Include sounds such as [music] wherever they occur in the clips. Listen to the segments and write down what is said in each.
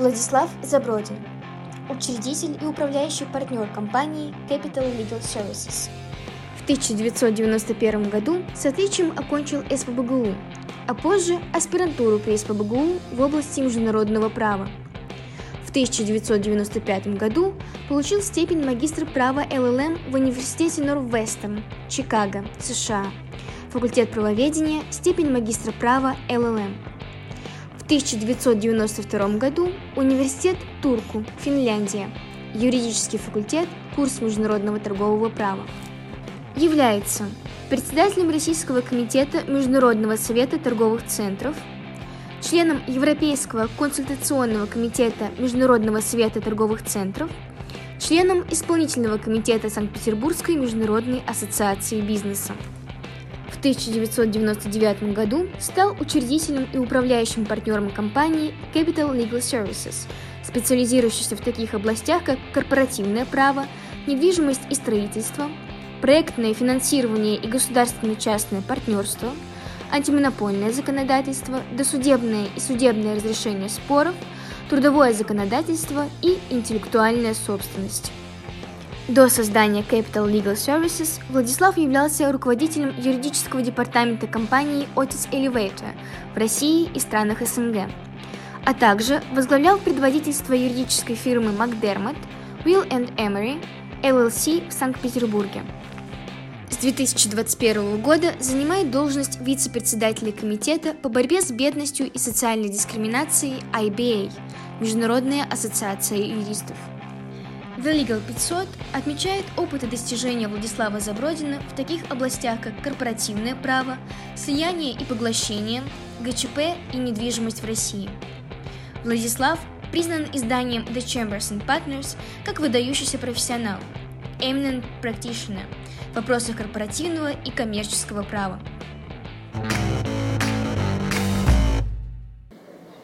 Владислав Забродин, учредитель и управляющий партнер компании Capital Legal Services. В 1991 году с отличием окончил СПБГУ, а позже аспирантуру при СПБГУ в области международного права. В 1995 году получил степень магистра права ЛЛМ в Университете Норвестон, Чикаго, США. Факультет правоведения, степень магистра права ЛЛМ. 1992 году Университет Турку, Финляндия, юридический факультет, курс международного торгового права. Является председателем Российского комитета Международного совета торговых центров, членом Европейского консультационного комитета Международного совета торговых центров, членом исполнительного комитета Санкт-Петербургской международной ассоциации бизнеса. 1999 году стал учредителем и управляющим партнером компании Capital Legal Services, специализирующейся в таких областях, как корпоративное право, недвижимость и строительство, проектное финансирование и государственно-частное партнерство, антимонопольное законодательство, досудебное и судебное разрешение споров, трудовое законодательство и интеллектуальная собственность. До создания Capital Legal Services Владислав являлся руководителем юридического департамента компании Otis Elevator в России и странах СНГ, а также возглавлял предводительство юридической фирмы McDermott Will Emery LLC в Санкт-Петербурге. С 2021 года занимает должность вице-председателя Комитета по борьбе с бедностью и социальной дискриминацией IBA – Международная ассоциация юристов. The Legal 500 отмечает опыт и достижения Владислава Забродина в таких областях, как корпоративное право, слияние и поглощение, ГЧП и недвижимость в России. Владислав признан изданием The Chambers and Partners как выдающийся профессионал, eminent practitioner в вопросах корпоративного и коммерческого права.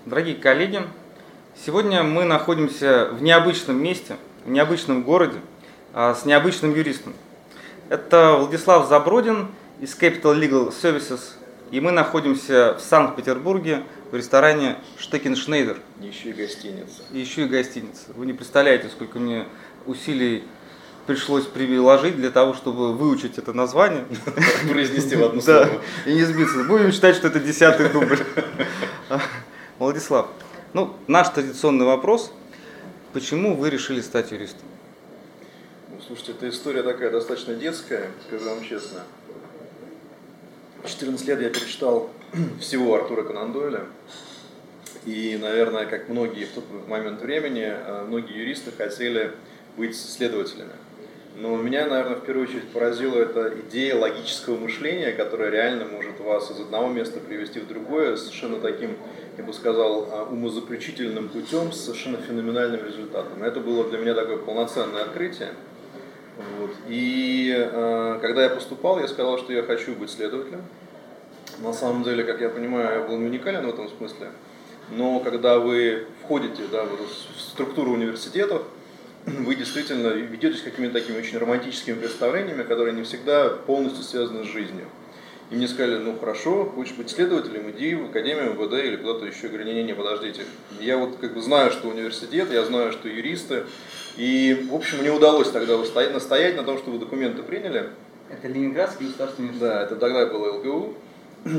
Дорогие коллеги, сегодня мы находимся в необычном месте – в необычном городе а, с необычным юристом. Это Владислав Забродин из Capital Legal Services, и мы находимся в Санкт-Петербурге в ресторане Штекеншнейдер. Еще и гостиница. Еще и гостиница. Вы не представляете, сколько мне усилий пришлось приложить для того, чтобы выучить это название. [laughs] Произнести в одну слово. и не сбиться. Будем считать, что это десятый дубль. [laughs] Владислав, ну, наш традиционный вопрос – Почему вы решили стать юристом? Ну, слушайте, эта история такая достаточно детская, скажу вам честно. В 14 лет я перечитал [clears throat] всего Артура Конан Дойля. И, наверное, как многие в тот момент времени, э, многие юристы хотели быть следователями. Но меня, наверное, в первую очередь поразила эта идея логического мышления, которая реально может вас из одного места привести в другое совершенно таким я бы сказал, а, умозаключительным путем с совершенно феноменальным результатом. Это было для меня такое полноценное открытие. Вот. И э, когда я поступал, я сказал, что я хочу быть следователем. На самом деле, как я понимаю, я был не уникален в этом смысле. Но когда вы входите да, в структуру университетов, [clears throat] вы действительно ведетесь какими-то такими очень романтическими представлениями, которые не всегда полностью связаны с жизнью. И мне сказали, ну хорошо, хочешь быть следователем, иди в Академию МВД или куда-то еще. Я говорю, не-не-не, подождите. Я вот как бы знаю, что университет, я знаю, что юристы. И, в общем, мне удалось тогда настоять на том, чтобы документы приняли. Это Ленинградский государственный университет? Да, это тогда было ЛГУ.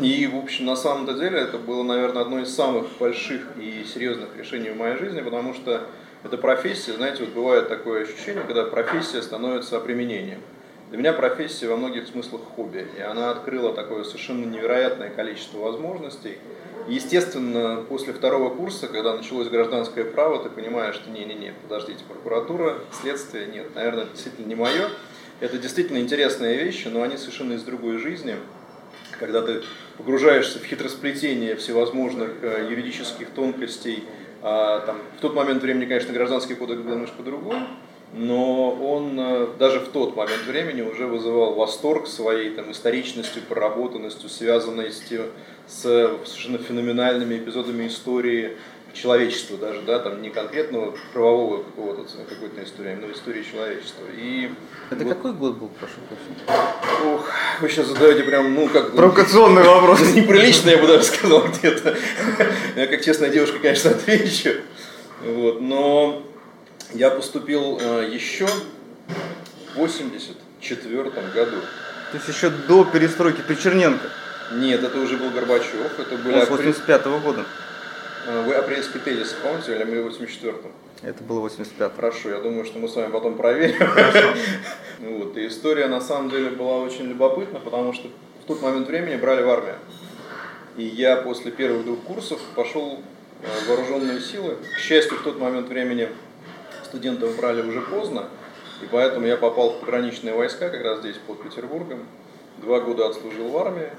И, в общем, на самом-то деле это было, наверное, одно из самых больших и серьезных решений в моей жизни, потому что эта профессия, знаете, вот бывает такое ощущение, когда профессия становится применением. Для меня профессия во многих смыслах хобби, и она открыла такое совершенно невероятное количество возможностей. естественно, после второго курса, когда началось гражданское право, ты понимаешь, что не-не-не, подождите, прокуратура, следствие, нет, наверное, действительно не мое. Это действительно интересные вещи, но они совершенно из другой жизни. Когда ты погружаешься в хитросплетение всевозможных э, юридических тонкостей, а, там, в тот момент времени, конечно, гражданский кодекс был немножко другой, но он э, даже в тот момент времени уже вызывал восторг своей там, историчностью, проработанностью, связанностью с совершенно феноменальными эпизодами истории человечества даже, да, там не конкретного правового какого-то какой-то истории, а именно истории человечества. И это вот... какой год был, прошу прощения? Ох, вы сейчас задаете прям, ну как... Провокационный вопрос. [laughs] Неприлично, я бы даже сказал где-то. Я как честная девушка, конечно, отвечу. Вот, но я поступил э, еще в 84 году. То есть еще до перестройки при Черненко? Нет, это уже был Горбачев. Это были Он с 85 -го года. Э, Вы апрельский тезис помните, или мы в 84-м? Это было 85 Хорошо, я думаю, что мы с вами потом проверим. [laughs] Вот. И история на самом деле была очень любопытна, потому что в тот момент времени брали в армию. И я после первых двух курсов пошел э, в вооруженные силы. К счастью, в тот момент времени студентов брали уже поздно, и поэтому я попал в пограничные войска как раз здесь, под Петербургом. Два года отслужил в армии,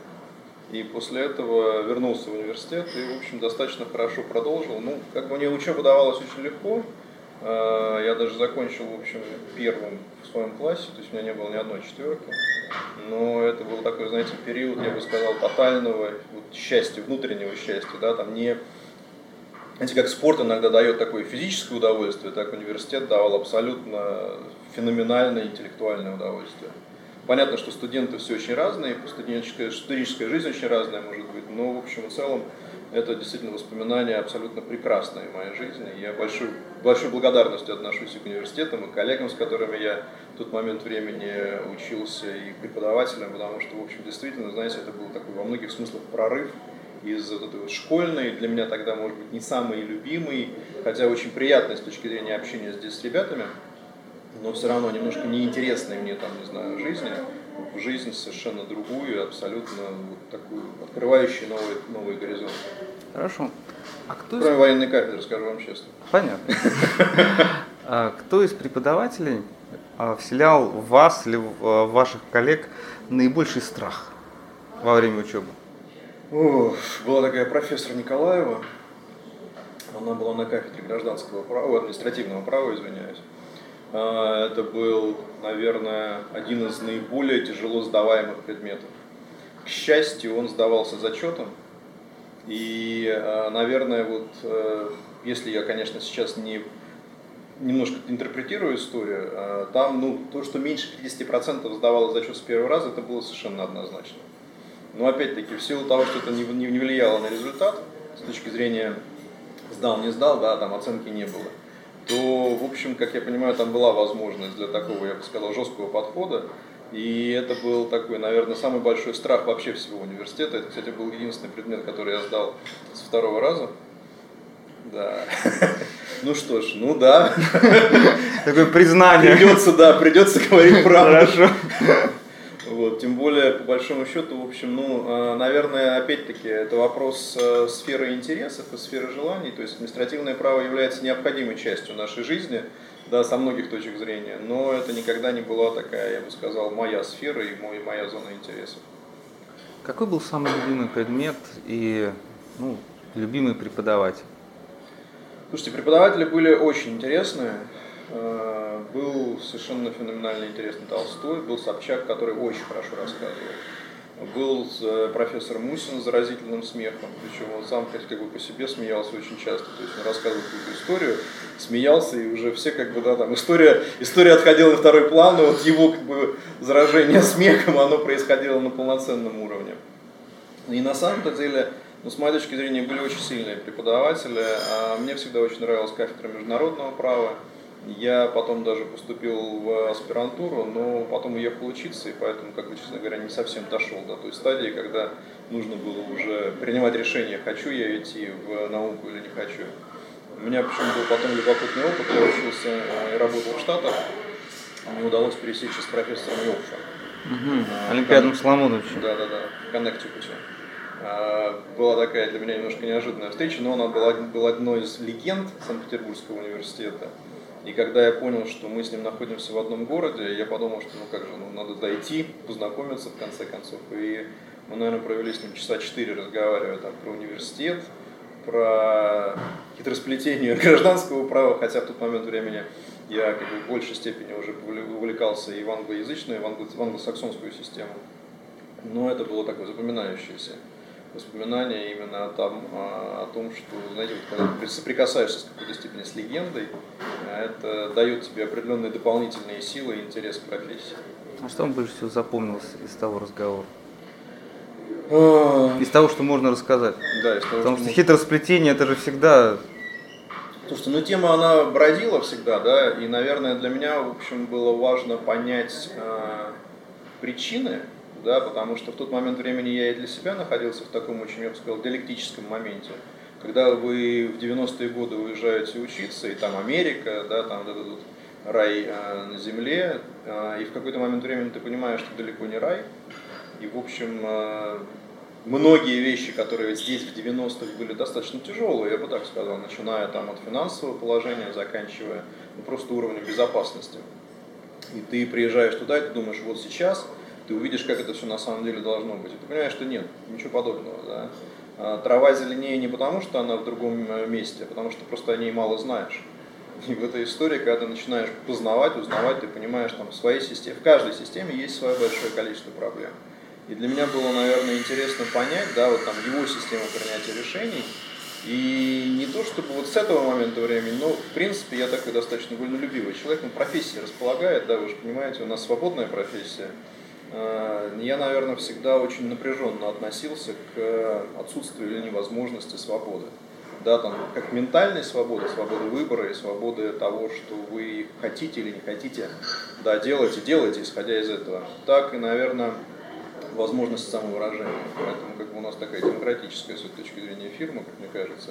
и после этого вернулся в университет и, в общем, достаточно хорошо продолжил. Ну, как бы мне учеба давалась очень легко. Э, Я даже закончил, в общем, первым в своем классе, то есть у меня не было ни одной четверки. Но это был такой, знаете, период, я бы сказал, тотального вот, счастья, внутреннего счастья, да, там не знаете, как спорт иногда дает такое физическое удовольствие, так университет давал абсолютно феноменальное интеллектуальное удовольствие. Понятно, что студенты все очень разные, студенческая, студенческая жизнь очень разная может быть, но в общем и целом это действительно воспоминания абсолютно прекрасные в моей жизни. Я большой, большой благодарностью отношусь и к университетам, и к коллегам, с которыми я в тот момент времени учился, и к преподавателям, потому что, в общем, действительно, знаете, это был такой во многих смыслах прорыв из вот этой вот школьной, для меня тогда, может быть, не самый любимый, хотя очень приятный с точки зрения общения здесь с ребятами, но все равно немножко неинтересной мне там, не знаю, жизни, в жизнь совершенно другую, абсолютно вот такую, открывающую новые, новые горизонты. Хорошо. А кто Кроме из... военной кафедры, скажу вам честно. Понятно. А кто из преподавателей а, вселял в вас или в а, ваших коллег наибольший страх во время учебы? Была такая профессор Николаева, она была на кафедре гражданского права, административного права, извиняюсь. А, Это был, наверное, один из наиболее тяжело сдаваемых предметов. К счастью, он сдавался зачетом, и, а, наверное, вот э, если я, конечно, сейчас не немножко интерпретирую историю, а, там, ну, то, что меньше 50% сдавало зачет с первого раза, это было совершенно однозначно. Но опять-таки, в силу того, что это не, не, не влияло на результат, с точки зрения сдал, не сдал, да, там оценки не было, то, в общем, как я понимаю, там была возможность для такого, я бы сказал, жесткого подхода. И это был такой, наверное, самый большой страх вообще всего университета. Это, кстати, был единственный предмет, который я сдал с второго раза. Да. [laughs] Ну что ж, ну да. Такое признание. Придется, да, придется говорить правду. Хорошо. Вот, тем более, по большому счету, в общем, ну, э, наверное, опять-таки, это вопрос э, сферы интересов и сферы желаний. То есть административное право является необходимой частью нашей жизни, да, со многих точек зрения, но это никогда не была такая, я бы сказал, моя сфера и мой, моя зона интересов. Какой был самый любимый предмет и ну, любимый преподаватель? Слушайте, преподаватели были очень интересные. Э, Был совершенно феноменально интересный Толстой, был Собчак, который очень хорошо рассказывал. Был э, профессор Мусин с заразительным смехом, причем он сам как бы по себе смеялся очень часто. То есть он рассказывал какую-то историю, смеялся, и уже все как бы, да, там история, история отходила на второй план, но вот его как бы заражение [laughs] смехом, оно происходило на полноценном уровне. И на самом-то деле, ну, с моей точки зрения, были очень сильные преподаватели. А Мне всегда очень нравилась кафедра международного права. Я потом даже поступил в аспирантуру, но потом уехал учиться, и поэтому, как бы, честно говоря, не совсем дошел до той стадии, когда нужно было уже принимать решение, хочу я идти в науку или не хочу. У меня почему был потом любопытный опыт, я учился э, и работал в Штатах, мне удалось пересечься с профессором Йоркша. Угу. Олимпиадом Соломоновичем. Да, да, да, в Коннектикуте. А, Была такая для меня немножко неожиданная встреча, но она была, была одной из легенд Санкт-Петербургского университета. И когда я понял, что мы с ним находимся в одном городе, я подумал, что ну как же, ну надо дойти, познакомиться в конце концов. И мы, наверное, провели с ним часа четыре, разговаривая там про университет, про хитросплетение [laughs] гражданского права, хотя в тот момент времени я как бы, в большей степени уже увле- увлекался и в англоязычную, и в англосаксонскую систему. Но это было такое запоминающееся воспоминание именно о том, о том, что, знаете, вот когда ты соприкасаешься с какой-то степени с легендой, а это дает тебе определенные дополнительные силы и интерес к профессии. А что вам больше всего запомнилось из того разговора? А, Из того, что можно рассказать? Да, из того, Потому что что хитросплетение это же всегда Слушайте, ну тема она бродила всегда, да, и, наверное, для меня, в общем, было важно понять э, причины, да, потому что в тот момент времени я и для себя находился в таком очень, я бы сказал, диалектическом моменте. Когда вы в 90-е годы уезжаете учиться, и там Америка, да, там вот этот рай э, на земле, э, и в какой-то момент времени ты понимаешь, что далеко не рай, и, в общем, э, многие вещи, которые здесь в 90-х были достаточно тяжелые, я бы так сказал, начиная там от финансового положения, заканчивая ну, просто уровнем безопасности. И ты приезжаешь туда, и ты думаешь, вот сейчас ты увидишь, как это все на самом деле должно быть. И ты понимаешь, что нет, ничего подобного. Да? А трава зеленее не потому, что она в другом э, месте, а потому что просто о ней мало знаешь. И в этой истории, когда ты начинаешь познавать, узнавать, ты понимаешь, там в своей системе, в каждой системе есть свое большое количество проблем. И для меня было, наверное, интересно понять, да, вот там его систему принятия решений. И не то, чтобы вот с этого момента времени, но в принципе я такой достаточно вольнолюбивый человек, но профессия располагает, да, вы же понимаете, у нас свободная профессия. А, я, наверное, всегда очень напряженно относился к отсутствию или невозможности свободы. Да, там, как ментальной свободы, свободы выбора и свободы того, что вы хотите или не хотите, да, делайте, делайте, исходя из этого. Так и, наверное, возможность самовыражения. Поэтому как бы у нас такая демократическая с точки зрения фирма, как мне кажется.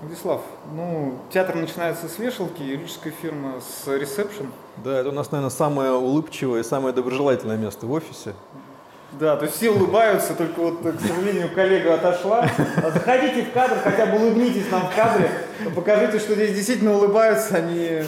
Владислав, ну, театр начинается с вешалки, юридическая фирма с ресепшн. Да, это у нас, наверное, самое улыбчивое и самое доброжелательное место в офисе. Да, то есть все улыбаются, только вот, к сожалению, коллега отошла. А заходите в кадр, хотя бы улыбнитесь нам в кадре, покажите, что здесь действительно улыбаются, они...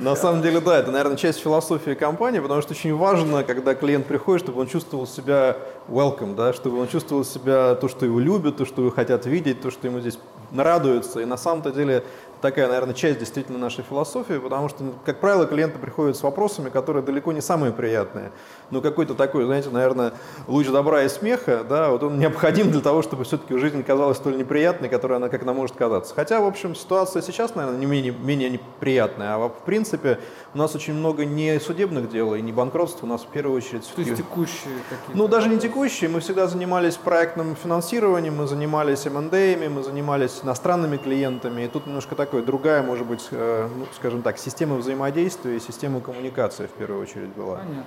На самом деле, да, это, наверное, часть философии компании, потому что очень важно, когда клиент приходит, чтобы он чувствовал себя welcome, да, чтобы он чувствовал себя то, что его любят, то, что его хотят видеть, то, что ему здесь радуется. И на самом-то деле такая, наверное, часть действительно нашей философии, потому что, как правило, клиенты приходят с вопросами, которые далеко не самые приятные. Но какой-то такой, знаете, наверное, луч добра и смеха, да, вот он необходим для того, чтобы все-таки жизнь казалась столь неприятной, которой она как она может казаться. Хотя, в общем, ситуация сейчас, наверное, не менее, менее неприятная, а в принципе у нас очень много не судебных дел и не банкротств, у нас в первую очередь... То есть текущие какие-то? Ну, даже не текущие, мы всегда занимались проектным финансированием, мы занимались M&A, мы занимались иностранными клиентами, и тут немножко такое другая, может быть, э, ну, скажем так, система взаимодействия и система коммуникации в первую очередь была. Понятно.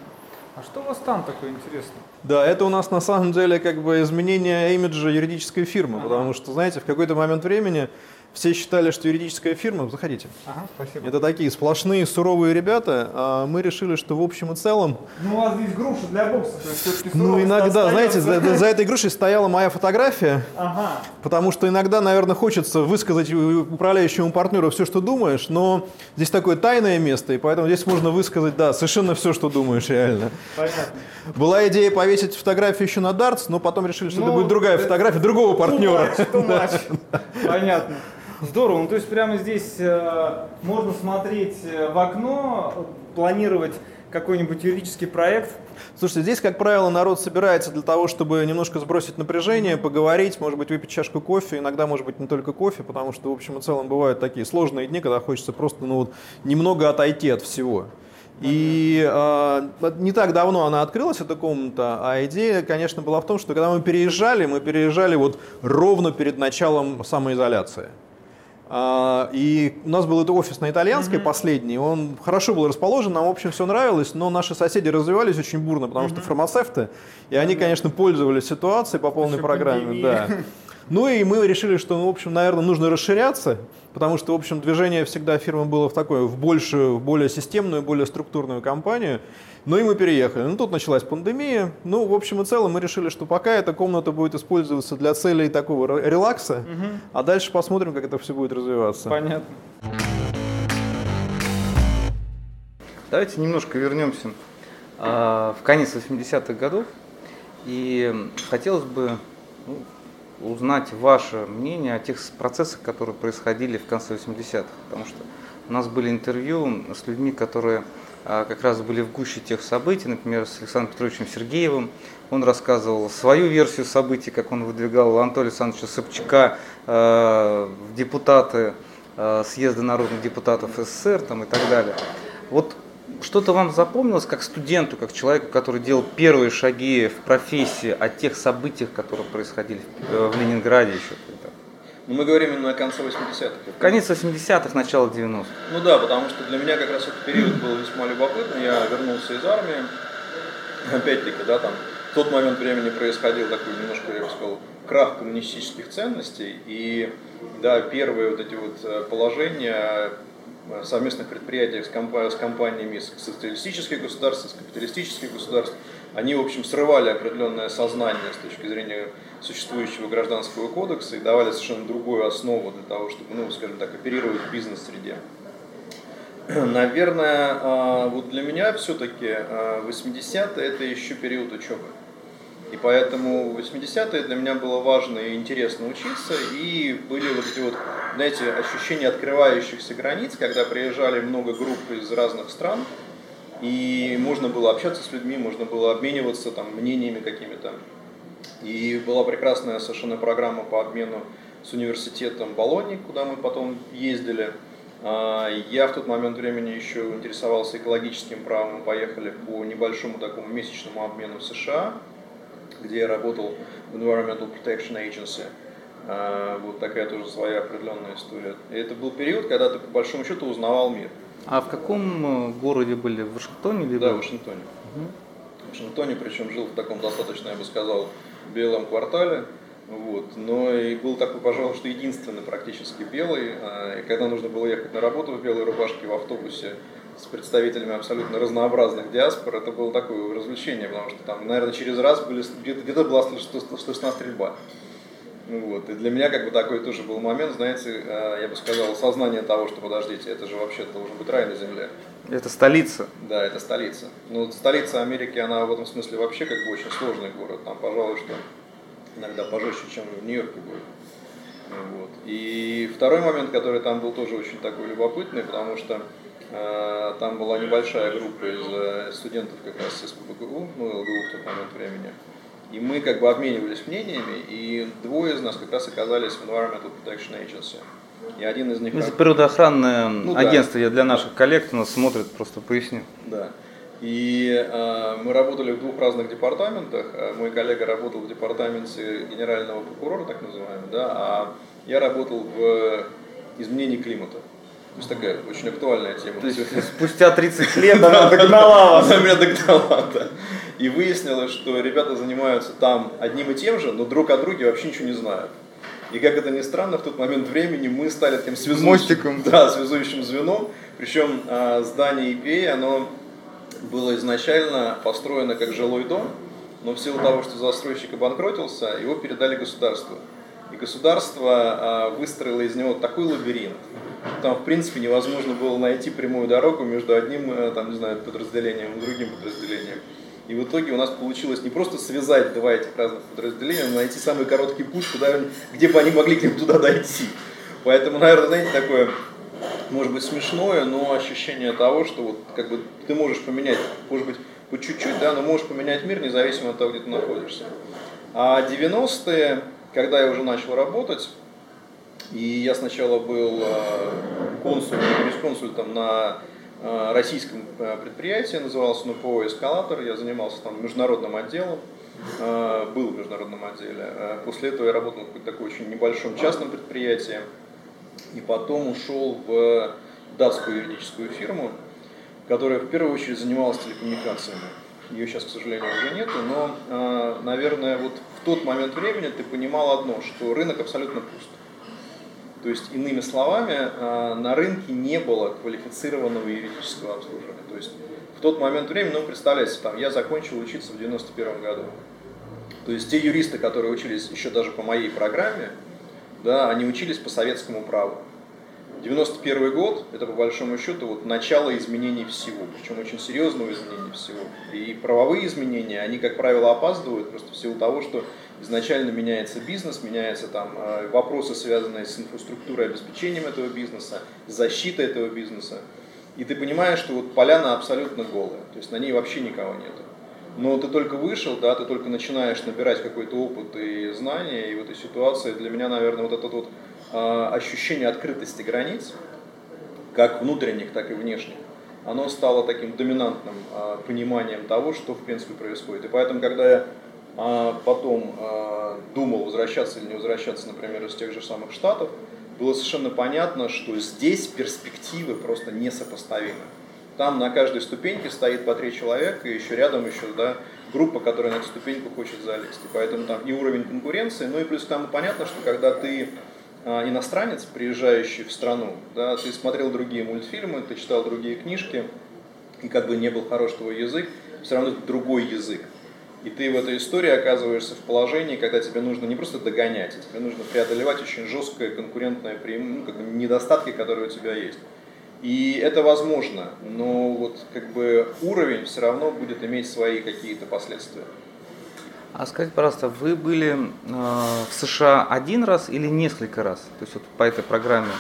А что у вас там такое интересное? Да, это у нас на самом деле как бы изменение имиджа юридической фирмы, ага. потому что, знаете, в какой-то момент времени все считали, что юридическая фирма, заходите. Ага, спасибо. Это такие сплошные суровые ребята, а мы решили, что в общем и целом... Ну, у вас здесь груша для бокса, то есть все-таки Ну, иногда, знаете, за, за этой грушей стояла моя фотография, ага. потому что иногда, наверное, хочется высказать управляющему партнеру все, что думаешь, но здесь такое тайное место, и поэтому здесь можно высказать, да, совершенно все, что думаешь реально. Понятно. Была идея повесить фотографию еще на дартс, но потом решили, что ну, это будет другая фотография другого партнера. Too much, too [laughs] much. Понятно. Здорово. Ну, то есть прямо здесь э, можно смотреть э, в окно, планировать какой-нибудь юридический проект. Слушайте, здесь, как правило, народ собирается для того, чтобы немножко сбросить напряжение, поговорить, может быть, выпить чашку кофе, иногда, может быть, не только кофе, потому что, в общем и целом, бывают такие сложные дни, когда хочется просто ну, вот, немного отойти от всего. И э, не так давно она открылась, эта комната, а идея, конечно, была в том, что когда мы переезжали, мы переезжали вот ровно перед началом самоизоляции. А, и у нас был это офис на итальянской mm-hmm. последний, он хорошо был расположен, нам, в общем, все нравилось, но наши соседи развивались очень бурно, потому mm-hmm. что фармацевты, и они, конечно, пользовались ситуацией по полной программе. Да. [laughs] Ну и мы решили, что, ну, в общем, наверное, нужно расширяться, потому что, в общем, движение всегда фирмы было в такое, в большую, в более системную, более структурную компанию. Ну и мы переехали. Ну тут началась пандемия. Ну, в общем и целом, мы решили, что пока эта комната будет использоваться для целей такого релакса, угу. а дальше посмотрим, как это все будет развиваться. Понятно. Давайте немножко вернемся а, в конец 80-х годов. И хотелось бы ну, узнать ваше мнение о тех процессах, которые происходили в конце 80-х. Потому что у нас были интервью с людьми, которые как раз были в гуще тех событий, например, с Александром Петровичем Сергеевым. Он рассказывал свою версию событий, как он выдвигал Анатолия Александровича Собчака э, в депутаты э, съезда народных депутатов СССР там, и так далее. Вот что-то вам запомнилось как студенту, как человеку, который делал первые шаги в профессии о тех событиях, которые происходили в, э, Ленинграде еще тогда? Ну, мы говорим именно о конце 80-х. Конец 80-х, начало 90-х. Ну да, потому что для меня как раз этот период был весьма любопытный. Я вернулся из армии. Опять-таки, да, там в тот момент времени происходил такой немножко, я бы сказал, крах коммунистических ценностей. И да, первые вот эти вот э, положения совместных предприятиях с, комп с компаниями из социалистических государств, из капиталистических государств, они, в общем, срывали определенное сознание с точки зрения существующего гражданского кодекса и давали совершенно другую основу для того, чтобы, ну, скажем так, оперировать в бизнес-среде. [clears throat] Наверное, а, вот для меня все-таки 80-е а, это еще период учебы. И поэтому 80-е для меня было важно и интересно учиться, и были вот эти вот, знаете, ощущения открывающихся границ, когда приезжали много групп из разных стран, и можно было общаться с людьми, можно было обмениваться там мнениями какими-то. И была прекрасная совершенно программа по обмену с университетом Болони, куда мы потом ездили. А, я в тот момент времени еще интересовался экологическим правом, мы поехали по небольшому такому месячному обмену в США, где я работал в Environmental Protection Agency. А, вот такая тоже своя определенная история. И это был период, когда ты по большому счету узнавал мир. А в каком э, городе были? В Вашингтоне? Либо? Да, в Вашингтоне. Угу. В Вашингтоне, причем жил в таком достаточно, я бы сказал, белом квартале. Вот. Но и был такой, пожалуй, что единственный практически белый. А, и когда нужно было ехать на работу в белой рубашке в автобусе, с представителями абсолютно разнообразных диаспор, это было такое развлечение, потому что там, наверное, через раз были, где-то, где была слышна стрельба. Вот. И для меня как бы такой тоже был момент, знаете, э, я бы сказал, сознание того, что подождите, это же вообще должен быть рай на земле. Это столица. Да, это столица. Ну, столица Америки, она в этом смысле вообще как бы очень сложный город. Там, пожалуй, что иногда пожестче, чем в Нью-Йорке будет. Вот. И второй момент, который там был тоже очень такой любопытный, потому что Э, там была небольшая группа из э, студентов как раз из ПБГУ, ну, ЛГУ в тот момент времени. И мы как бы обменивались мнениями, и двое из нас как раз оказались в Environmental Protection Agency. И один из них... Это природоохранное ну, агентство, да. я для наших коллег, нас смотрит, просто поясню. Да. И э, мы работали в двух разных департаментах. Э, мой коллега работал в департаменте генерального прокурора, так называемый, да, а я работал в изменении климата. То есть такая очень актуальная тема. То есть спустя 30 лет [laughs] она догнала вас. Она меня догнала, да. И выяснилось, что ребята занимаются там одним и тем же, но друг о друге вообще ничего не знают. И как это ни странно, в тот момент времени мы стали таким связующим, Мостиком. [laughs] Да, связующим звеном. Причем а, здание EPA, оно было изначально построено как жилой дом, но в силу того, что застройщик обанкротился, его передали государству. И государство а, выстроило из него такой лабиринт, там, в принципе, невозможно было найти прямую дорогу между одним, э, там, не знаю, подразделением и другим подразделением. И в итоге у нас получилось не просто связать два этих разных подразделения, но найти самый короткий путь, куда, где бы они могли к ним туда дойти. Поэтому, наверное, знаете, такое, может быть, смешное, но ощущение того, что вот как бы ты можешь поменять, может быть, по чуть-чуть, да, но можешь поменять мир независимо от того, где ты находишься. А 90-е, когда я уже начал работать, и я сначала был э, консультом, юрисконсультом на российском э, предприятии, назывался НУПО «Эскалатор». Я занимался там международным отделом, был в международном отделе. После этого я работал в таком очень небольшом частном предприятии. И потом ушел в датскую юридическую фирму, которая в первую очередь занималась телекоммуникациями. Ее сейчас, к сожалению, уже нету, но, наверное, вот в тот момент времени ты понимал одно, что рынок абсолютно пуст. То есть, иными словами, э, на рынке не было квалифицированного юридического обслуживания. То есть, в тот момент времени, ну, представляете, там, я закончил учиться в 91 году. То есть, те юристы, которые учились еще даже по моей программе, да, они учились по советскому праву. 91 год – это, по большому счету, вот начало изменений всего, причем очень серьезного изменения всего. И правовые изменения, они, как правило, опаздывают просто в силу того, что изначально меняется бизнес, меняются там э, вопросы, связанные с инфраструктурой обеспечением этого бизнеса, защитой этого бизнеса. И ты понимаешь, что вот поляна абсолютно голая, то есть на ней вообще никого нет. Но ты только вышел, да, ты только начинаешь набирать какой-то опыт и знания, и в этой ситуации для меня, наверное, вот это вот э, ощущение открытости границ, как внутренних, так и внешних, оно стало таким доминантным а, пониманием того, что в принципе происходит. И поэтому, когда я а, потом а, думал, возвращаться или не возвращаться, например, из тех же самых Штатов, было совершенно понятно, что здесь перспективы просто несопоставимы. Там на каждой ступеньке стоит по три человека, и еще рядом еще да, группа, которая на эту ступеньку хочет залезть. И поэтому там и уровень конкуренции, ну и плюс там понятно, что когда ты а, иностранец, приезжающий в страну, да, ты смотрел другие мультфильмы, ты читал другие книжки, и как бы не был хорош твой язык, все равно это другой язык. И ты в этой истории оказываешься в положении, когда тебе нужно не просто догонять, а тебе нужно преодолевать очень жесткое конкурентное преимущество, ну, как бы недостатки, которые у тебя есть. И это возможно, но вот как бы уровень все равно будет иметь свои какие-то последствия. А скажите, пожалуйста, вы были э, в США один раз или несколько раз? То есть вот по этой программе,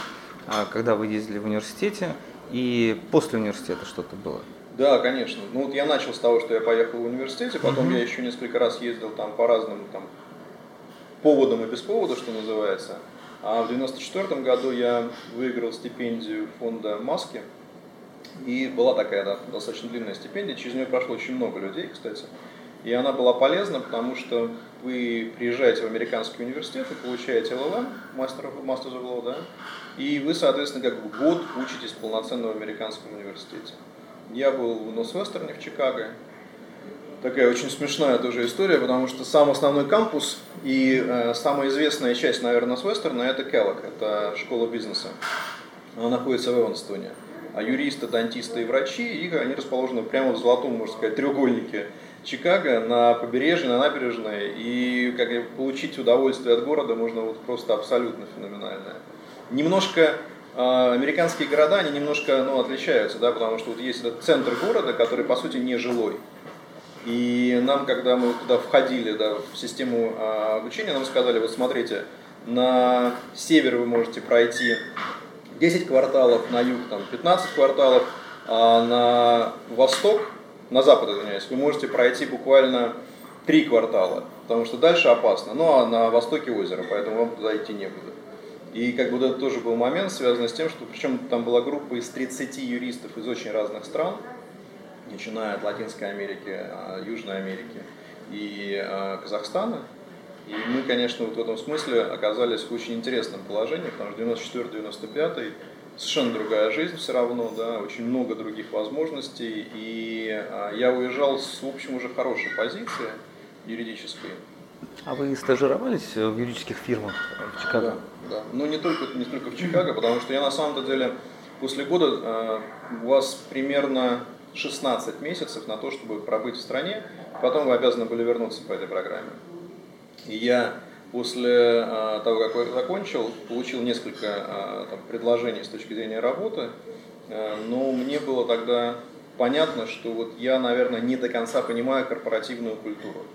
э, когда вы ездили в университете, и после университета что-то было? Да, конечно. Ну вот я начал с того, что я поехал в университете, потом mm-hmm. я еще несколько раз ездил там по разным там поводам и без повода, что называется. А в 94 году я выиграл стипендию фонда Маски. И была такая да, достаточно длинная стипендия, через нее прошло очень много людей, кстати. И она была полезна, потому что вы приезжаете в американский университет и получаете LLM, Master of, Masters of Law, да, и вы, соответственно, как бы год учитесь полноценно в американском университете. Я был в Носвестерне в Чикаго. Такая очень смешная тоже история, потому что сам основной кампус и э, самая известная часть, наверное, Носвестерна это Келлок, это школа бизнеса. Она находится в Эванстоне. А юристы, дантисты и врачи, их, они расположены прямо в золотом, можно сказать, треугольнике Чикаго на побережье, на набережной, и как получить удовольствие от города можно вот просто абсолютно феноменальное. Немножко американские города, они немножко ну, отличаются, да, потому что вот есть этот центр города, который по сути не жилой. И нам, когда мы туда входили да, в систему э, обучения, нам сказали, вот смотрите, на север вы можете пройти 10 кварталов, на юг там 15 кварталов, а на восток на запад, извиняюсь, вы можете пройти буквально три квартала, потому что дальше опасно. Ну а на востоке озера, поэтому вам туда идти некуда. И как бы это тоже был момент, связанный с тем, что причем там была группа из 30 юристов из очень разных стран, начиная от Латинской Америки, а, Южной Америки и а, Казахстана. И мы, конечно, вот в этом смысле оказались в очень интересном положении, потому что 94-95 совершенно другая жизнь все равно, да, очень много других возможностей. И а, я уезжал с, в общем, уже хорошей позиции юридической. А вы стажировались в юридических фирмах в Чикаго? Да, да. Ну, не только, не только в Чикаго, потому что я на самом-то деле после года э, у вас примерно 16 месяцев на то, чтобы пробыть в стране, потом вы обязаны были вернуться по этой программе. И я После э, того, как я закончил, получил несколько э, там, предложений с точки зрения работы, э, но мне было тогда понятно, что вот я, наверное, не до конца понимаю корпоративную культуру.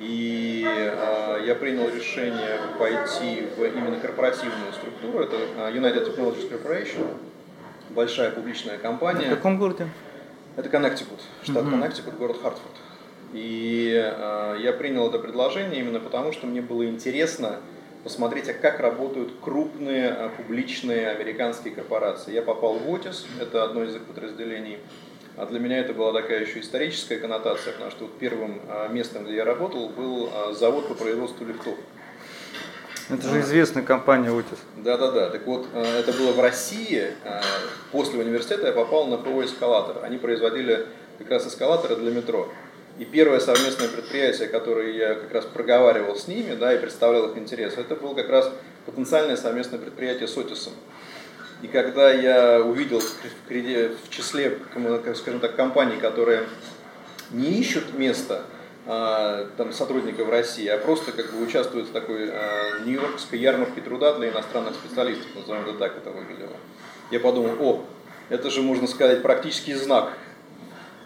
И э, я принял решение пойти в именно корпоративную структуру. Это United Technologies Corporation, большая публичная компания. В каком городе? Это Коннектикут, штат mm-hmm. Коннектикут, город Хартфорд. И э, я принял это предложение именно потому, что мне было интересно посмотреть, а как работают крупные публичные американские корпорации. Я попал в Otis, это одно из их подразделений. А для меня это была такая еще историческая коннотация, потому что вот первым э, местом, где я работал, был э, завод по производству лифтов. Это же известная компания Otis. Да-да-да. Так вот, э, это было в России. После университета я попал на ПО эскалатор. Они производили как раз эскалаторы для метро. И первое совместное предприятие, которое я как раз проговаривал с ними, да, и представлял их интерес, это было как раз потенциальное совместное предприятие с Отисом. И когда я увидел в, числе, скажем так, компаний, которые не ищут места а, там, сотрудников в России, а просто как бы участвуют в такой а, нью-йоркской ярмарке труда для иностранных специалистов, назовем это так, это выглядело. Я подумал, о, это же, можно сказать, практически знак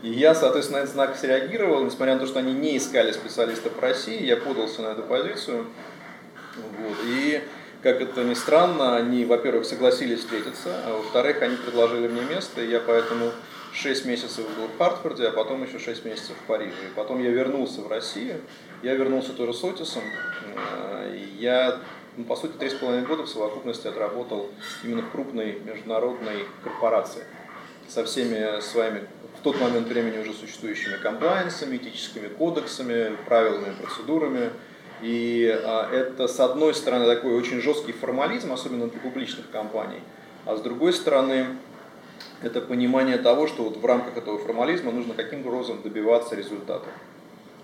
и я, соответственно, на этот знак среагировал, несмотря на то, что они не искали специалистов России, я подался на эту позицию. Вот. И, как это ни странно, они, во-первых, согласились встретиться, а во-вторых, они предложили мне место, и я поэтому 6 месяцев был в Хартфорде, а потом еще 6 месяцев в Париже. И потом я вернулся в Россию, я вернулся тоже с Отисом, э, я, ну, по сути, 3,5 года в совокупности отработал именно в крупной международной корпорации. со всеми своими в тот момент времени уже существующими комплайенсами, этическими кодексами, правилами, процедурами. И а, это, с одной стороны, такой очень жесткий формализм, особенно для публичных компаний, а с другой стороны, это понимание того, что вот в рамках этого формализма нужно каким-то образом добиваться результата.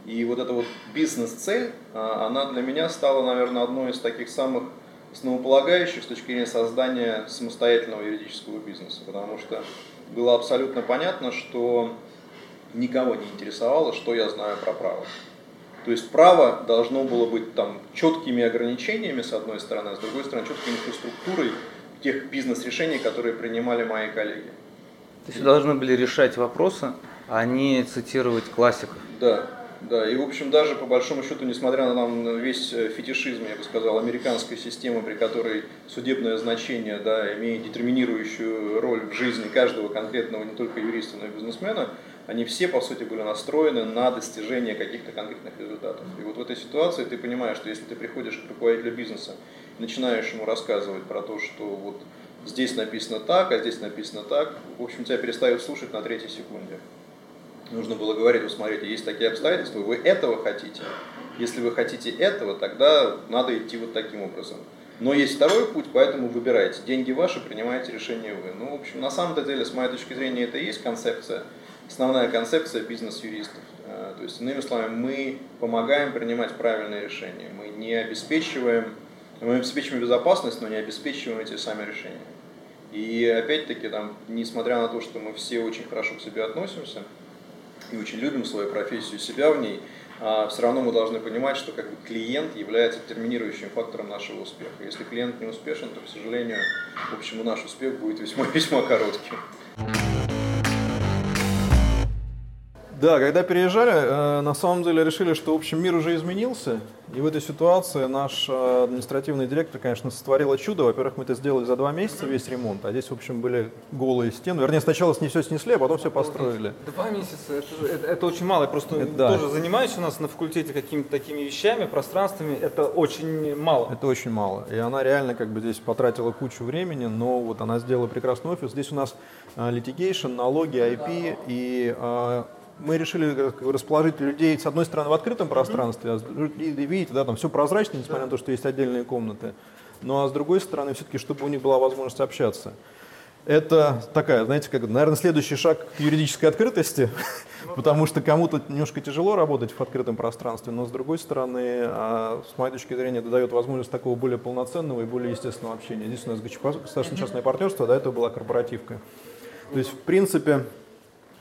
И вот эта вот бизнес-цель, а, она для меня стала, наверное, одной из таких самых основополагающих с точки зрения создания самостоятельного юридического бизнеса, потому что было абсолютно понятно, что никого не интересовало, что я знаю про право. То есть право должно было быть там четкими ограничениями с одной стороны, а с другой стороны четкой инфраструктурой тех бизнес-решений, которые принимали мои коллеги. То есть должны были решать вопросы, а не цитировать классиков. Да, да, и в общем даже по большому счету, несмотря на там, весь э, фетишизм, я бы сказал, американской системы, при которой судебное значение да, имеет детерминирующую роль в жизни каждого конкретного не только юриста, но и бизнесмена, они все, по сути, были настроены на достижение каких-то конкретных результатов. И вот в этой ситуации ты понимаешь, что если ты приходишь к руководителю бизнеса начинаешь ему рассказывать про то, что вот здесь написано так, а здесь написано так, в общем, тебя перестают слушать на третьей секунде. Нужно было говорить, вот смотрите, есть такие обстоятельства, вы этого хотите. Если вы хотите этого, тогда надо идти вот таким образом. Но есть второй путь, поэтому выбирайте. Деньги ваши, принимаете решение вы. Ну, в общем, на самом-то деле, с моей точки зрения, это и есть концепция – основная концепция бизнес-юристов. Э, то есть, иными словами, мы помогаем принимать правильные решения. Мы не обеспечиваем, мы обеспечиваем безопасность, но не обеспечиваем эти сами решения. И опять-таки, там, несмотря на то, что мы все очень хорошо к себе относимся и очень любим свою профессию, себя в ней, а все равно мы должны понимать, что как бы, клиент является терминирующим фактором нашего успеха. Если клиент не успешен, то, к сожалению, в общем, наш успех будет весьма-весьма [laughs] коротким. Да, когда переезжали, э, на самом деле решили, что, в общем, мир уже изменился. И в этой ситуации наш э, административный директор, конечно, сотворила чудо. Во-первых, мы это сделали за два месяца, весь ремонт. А здесь, в общем, были голые стены. Вернее, сначала не все снесли, а потом все построили. Два месяца, это, это, это очень мало. Я просто это, да. тоже занимаюсь у нас на факультете какими-то такими вещами, пространствами. Это очень мало. Это очень мало. И она реально как бы здесь потратила кучу времени, но вот она сделала прекрасный офис. Здесь у нас э, litigation, налоги, IP и мы решили расположить людей, с одной стороны, в открытом пространстве, а видите, да, там все прозрачно, несмотря на то, что есть отдельные комнаты, ну а с другой стороны, все-таки, чтобы у них была возможность общаться. Это такая, знаете, как, наверное, следующий шаг к юридической открытости, [laughs] потому что кому-то немножко тяжело работать в открытом пространстве, но с другой стороны, а, с моей точки зрения, это дает возможность такого более полноценного и более естественного общения. Здесь у нас государственное частное партнерство, да, это была корпоративка. То есть, в принципе,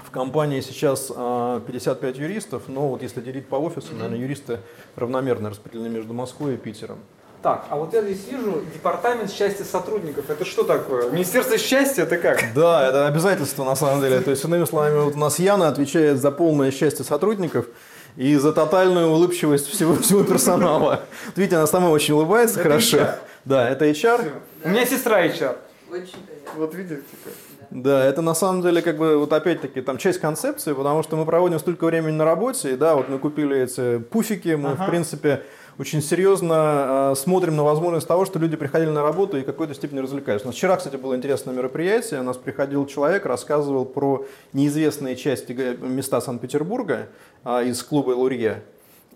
в компании сейчас 55 а, юристов, но вот если делить по офису, наверное, юристы равномерно распределены между Москвой и Питером. Так, а вот я здесь вижу департамент счастья сотрудников. Это что такое? Министерство счастья это как? Да, это обязательство на самом деле. То есть, иными словами, вот у нас Яна отвечает за полное счастье сотрудников и за тотальную улыбчивость всего, всего персонала. Видите, она сама очень улыбается это хорошо. HR. Да, это HR. У меня сестра HR. Очень приятно. Вот видите как. Да, это на самом деле как бы вот опять-таки там часть концепции, потому что мы проводим столько времени на работе, и да, вот мы купили эти пуфики, мы ага. в принципе очень серьезно э, смотрим на возможность того, что люди приходили на работу и какой-то степени развлекались. У нас вчера, кстати, было интересное мероприятие. У нас приходил человек, рассказывал про неизвестные части места Санкт-Петербурга э, из клуба «Лурье».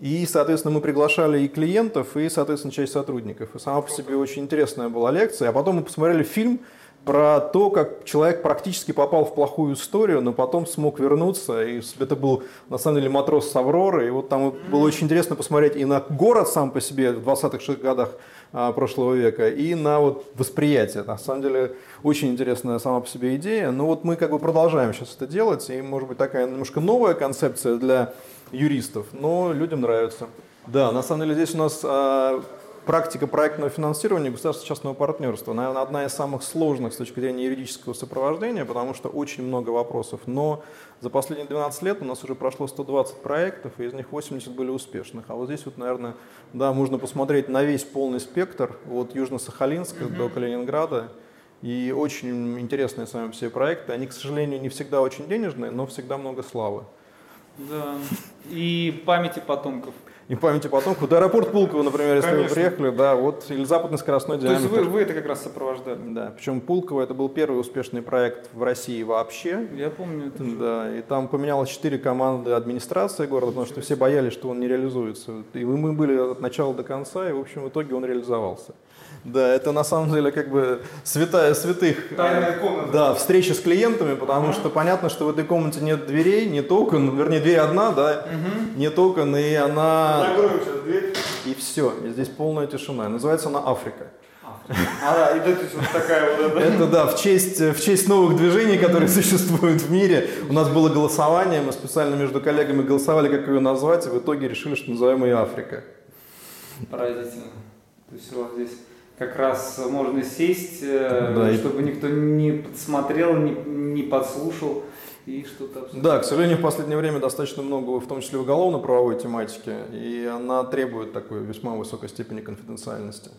И, соответственно, мы приглашали и клиентов, и, соответственно, часть сотрудников. И сама по себе очень интересная была лекция. А потом мы посмотрели фильм, про то, как человек практически попал в плохую историю, но потом смог вернуться. И это был, на самом деле, матрос с Авроры. И вот там было очень интересно посмотреть и на город сам по себе в 20-х годах а, прошлого века, и на вот восприятие. На самом деле, очень интересная сама по себе идея. Но вот мы как бы продолжаем сейчас это делать. И, может быть, такая немножко новая концепция для юристов, но людям нравится. Да, на самом деле здесь у нас а, практика проектного финансирования государственно-частного партнерства, наверное, одна из самых сложных с точки зрения юридического сопровождения, потому что очень много вопросов. Но за последние 12 лет у нас уже прошло 120 проектов, и из них 80 были успешных. А вот здесь вот, наверное, да, можно посмотреть на весь полный спектр от Южно-Сахалинска mm-hmm. до Калининграда. И очень интересные сами все проекты. Они, к сожалению, не всегда очень денежные, но всегда много славы. Да. И памяти потомков. И памяти потомков. Вот аэропорт Пулково, например, если Конечно. вы приехали, да, вот, или западный скоростной То есть диаметр. вы, вы это как раз сопровождали. Да, причем Пулково это был первый успешный проект в России вообще. Я помню это. Да, и там поменялось четыре команды администрации города, потому что все боялись, что он не реализуется. И мы были от начала до конца, и, в общем, в итоге он реализовался. Да, это на самом деле как бы святая святых. Тайная комната. Да, встречи с клиентами, потому что понятно, что в этой комнате нет дверей, нет окон, вернее, дверь одна, да, нет окон, и она... Закроем сейчас дверь. И все, и здесь полная тишина. Называется она Африка. А, да, и да, то есть вот такая вот. да. Это да, в честь, в честь новых движений, которые существуют в мире. У нас было голосование, мы специально между коллегами голосовали, как ее назвать, и в итоге решили, что назовем ее Африка. Поразительно. То есть у вас здесь как раз можно сесть, э, Да, и- чтобы никто не подсмотрел, не, не подслушал и что-то. Да, к сожалению, в последнее время достаточно много, в том числе уголовно-правовой тематики, и она требует такой весьма высокой степени конфиденциальности.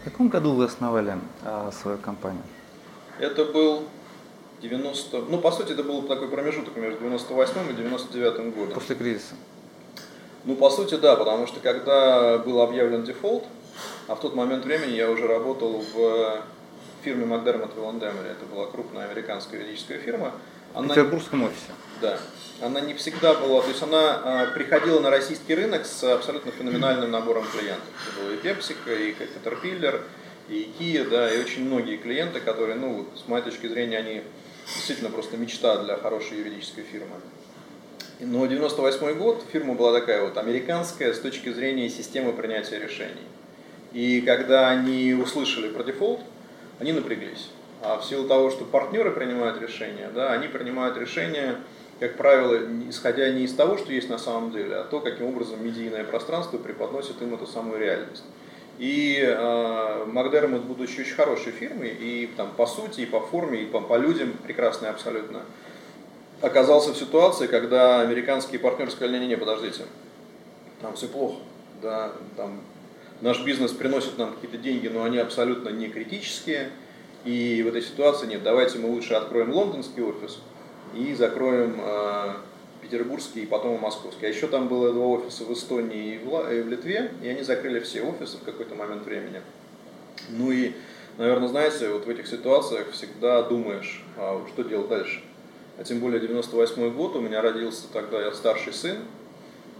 В каком году вы основали а, свою компанию? Это был 90... Ну, по сути, это был такой промежуток между 98 и 99 годом. После кризиса. Ну, по сути, да, потому что когда был объявлен дефолт, а в тот момент времени я уже работал в фирме Макдермот Виллендемери, это была крупная американская юридическая фирма. В Она, петербургском офисе. да, она не всегда была, то есть она а, приходила на российский рынок с абсолютно феноменальным набором клиентов. Это было и PepsiCo, и Caterpillar, и Kia, да, и очень многие клиенты, которые, ну, с моей точки зрения, они действительно просто мечта для хорошей юридической фирмы. Но 98 год фирма была такая вот американская с точки зрения системы принятия решений. И когда они услышали про дефолт, они напряглись. А в силу того, что партнеры принимают решения, да, они принимают решения, как правило, исходя не из того, что есть на самом деле, а то, каким образом медийное пространство преподносит им эту самую реальность. И э, Макдермот, будучи очень хорошей фирмой, и там, по сути, и по форме, и по, по людям прекрасной абсолютно, оказался в ситуации, когда американские партнеры сказали, не-не-не, подождите, там все плохо, да, там наш бизнес приносит нам какие-то деньги, но они абсолютно не критические, и в этой ситуации нет, давайте мы лучше откроем лондонский офис и закроем э, петербургский и потом московский. А еще там было два офиса в Эстонии и в, и в Литве, и они закрыли все офисы в какой-то момент времени. Ну и, наверное, знаете, вот в этих ситуациях всегда думаешь, а что делать дальше. А тем более 98 год, у меня родился тогда я старший сын,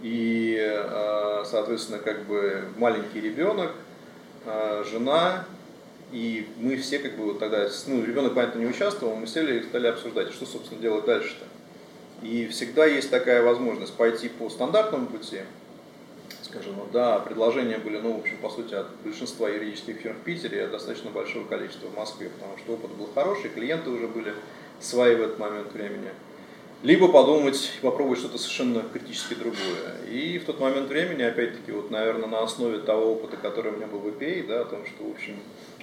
и, э, соответственно, как бы маленький ребенок, э, жена, и мы все как бы вот тогда, ну, ребенок, понятно, не участвовал, мы сели и стали обсуждать, что, собственно, делать дальше-то. И всегда есть такая возможность пойти по стандартному пути, скажем, да, предложения были, ну, в общем, по сути, от большинства юридических фирм в Питере от достаточно большого количества в Москве, потому что опыт был хороший, клиенты уже были свои в этот момент времени. Либо подумать, попробовать что-то совершенно критически другое. И в тот момент времени, опять-таки, вот, наверное, на основе того опыта, который у меня был в EPA, да, о том, что, в общем,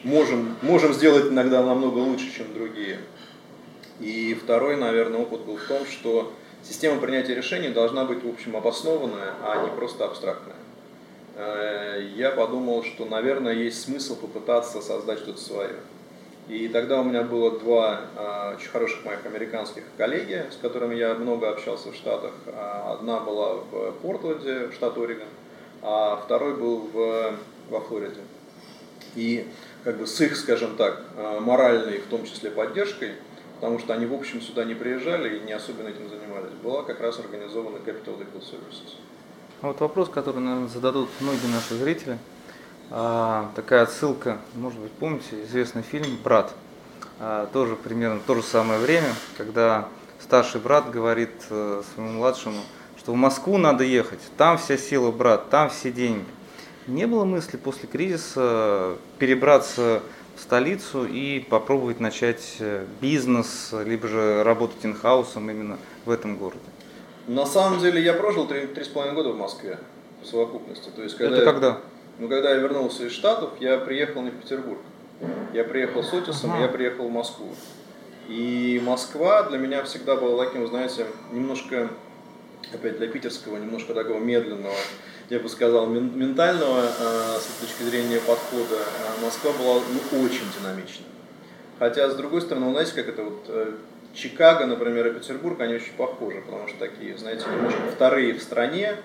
можем, можем сделать иногда намного лучше, чем другие. И второй, наверное, опыт был в том, что система принятия решений должна быть, в общем, обоснованная, а не просто абстрактная. Э, Я подумал, что, наверное, есть смысл попытаться создать что-то свое. И тогда у меня было два а, очень хороших моих американских коллеги, с которыми я много общался в Штатах. А, Одна была в Портленде, штат Орегон, а второй был в, во Флориде. И как бы с их, скажем так, а, моральной, в том числе, поддержкой, потому что они, в общем, сюда не приезжали и не особенно этим занимались, была как раз организована Capital Legal Services. Вот вопрос, который, наверное, зададут многие наши зрители. А, такая отсылка, может быть, помните, известный фильм «Брат». А, тоже примерно то же самое время, когда старший брат говорит э, своему младшему, что в Москву надо ехать, там вся сила, брат, там все деньги. Не было мысли после кризиса перебраться в столицу и попробовать начать э, бизнес, либо же работать инхаусом именно в этом городе? На самом деле я прожил три, три с половиной года в Москве в совокупности. То есть, когда Это когда? Ну, когда я вернулся из Штатов, я приехал не в Петербург. Я приехал с Отисом, Ага. я приехал в Москву. И Москва для меня всегда была таким, знаете, немножко, опять для питерского, немножко такого медленного, я бы сказал, мен- ментального, э, с точки зрения подхода. А Москва была ну, очень динамична. Хотя, с другой стороны, вы знаете, как это вот, э, Чикаго, например, и Петербург, они очень похожи, потому что такие, знаете, немножко вторые в стране,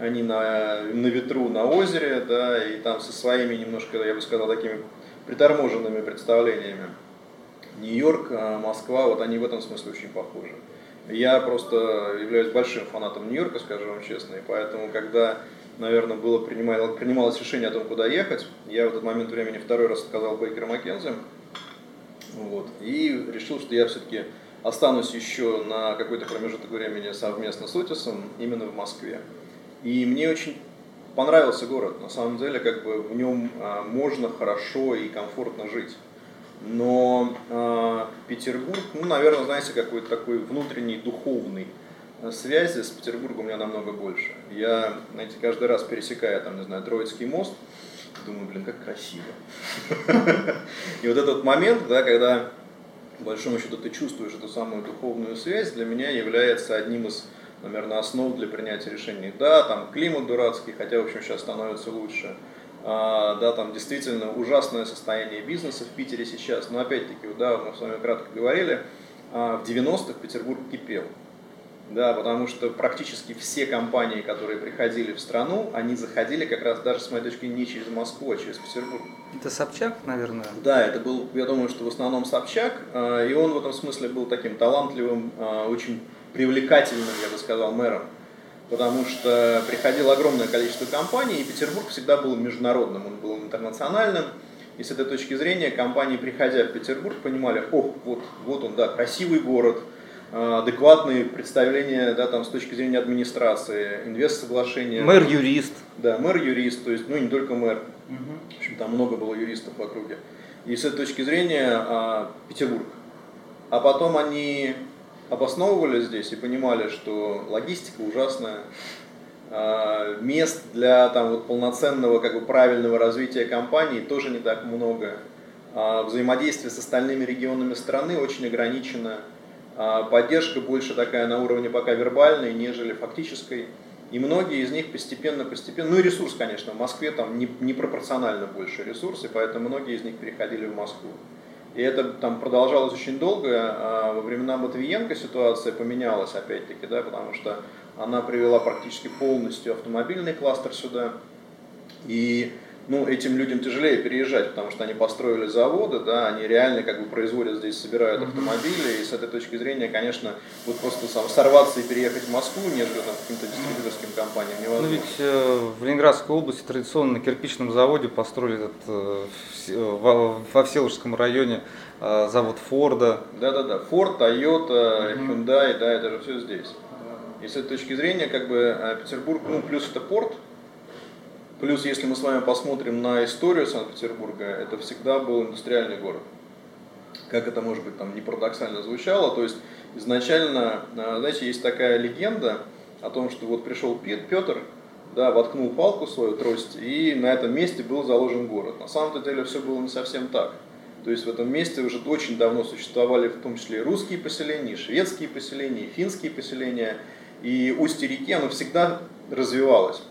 они на, на ветру, на озере, да, и там со своими немножко, я бы сказал, такими приторможенными представлениями. Нью-Йорк, а Москва, вот они в этом смысле очень похожи. Я просто являюсь большим фанатом Нью-Йорка, скажу вам честно, и поэтому, когда, наверное, было принималось, принималось решение о том, куда ехать, я в этот момент времени второй раз сказал Бейкеру Маккензи, вот, и решил, что я все-таки останусь еще на какой-то промежуток времени совместно с Утисом именно в Москве. И мне очень понравился город. На самом деле, как бы в нем а, можно хорошо и комфортно жить. Но э, Петербург, ну, наверное, знаете, какой-то такой внутренний духовный э, связи с Петербургом у меня намного больше. Я, знаете, каждый раз пересекая, там, не знаю, Троицкий мост, думаю, блин, как красиво. И вот этот момент, да, когда, по большому счету, ты чувствуешь эту самую духовную связь, для меня является одним из наверное, основ для принятия решений. Да, там климат дурацкий, хотя, в общем, сейчас становится лучше. А, да, там действительно ужасное состояние бизнеса в Питере сейчас. Но опять-таки, да, мы с вами кратко говорили, а, в 90-х Петербург кипел. Да, потому что практически все компании, которые приходили в страну, они заходили как раз даже, с моей точки не через Москву, а через Петербург. Это Собчак, наверное? Да, это был, я думаю, что в основном Собчак, а, и он в этом смысле был таким талантливым, очень привлекательным, я бы сказал, мэром, потому что приходило огромное количество компаний, и Петербург всегда был международным, он был интернациональным, и с этой точки зрения компании, приходя в Петербург, понимали, ох, вот, вот он, да, красивый город, э, адекватные представления да, там, с точки зрения администрации, инвест-соглашения. Мэр-юрист. Да, мэр-юрист, то есть, ну, не только мэр. Угу. В общем, там много было юристов в округе. И с этой точки зрения а, Петербург. А потом они обосновывали здесь и понимали, что логистика ужасная, а, мест для там, вот, полноценного как бы, правильного развития компании тоже не так много. А, взаимодействие с остальными регионами страны очень ограничено. А, поддержка больше такая на уровне пока вербальной, нежели фактической. И многие из них постепенно-постепенно, ну и ресурс, конечно, в Москве там не, непропорционально больше ресурсы, поэтому многие из них переходили в Москву. И это там продолжалось очень долго. А во времена Матвиенко ситуация поменялась опять-таки, да, потому что она привела практически полностью автомобильный кластер сюда. И ну, этим людям тяжелее переезжать, потому что они построили заводы, да, они реально как бы производят здесь, собирают автомобили, и с этой точки зрения, конечно, вот просто сам сорваться и переехать в Москву, нежели там каким-то дистрибьюторским компаниям невозможно. Ну ведь э, в Ленинградской области традиционно на кирпичном заводе построили этот, э, в, во Всеволожском районе э, завод Форда. Да-да-да, Форд, Тойота, Hyundai, да, это же все здесь. И с этой точки зрения, как бы, э, Петербург, ну, плюс это порт, Плюс, если мы с вами посмотрим на историю Санкт-Петербурга, это всегда был индустриальный город. Как это, может быть, там не парадоксально звучало, то есть изначально, а, знаете, есть такая легенда о том, что вот пришел Петр, да, воткнул палку свою трость, и на этом месте был заложен город. На самом деле все было не совсем так. То есть в этом месте уже очень давно существовали в том числе и русские поселения, и шведские поселения, и финские поселения. И устье реки, оно всегда развивалось.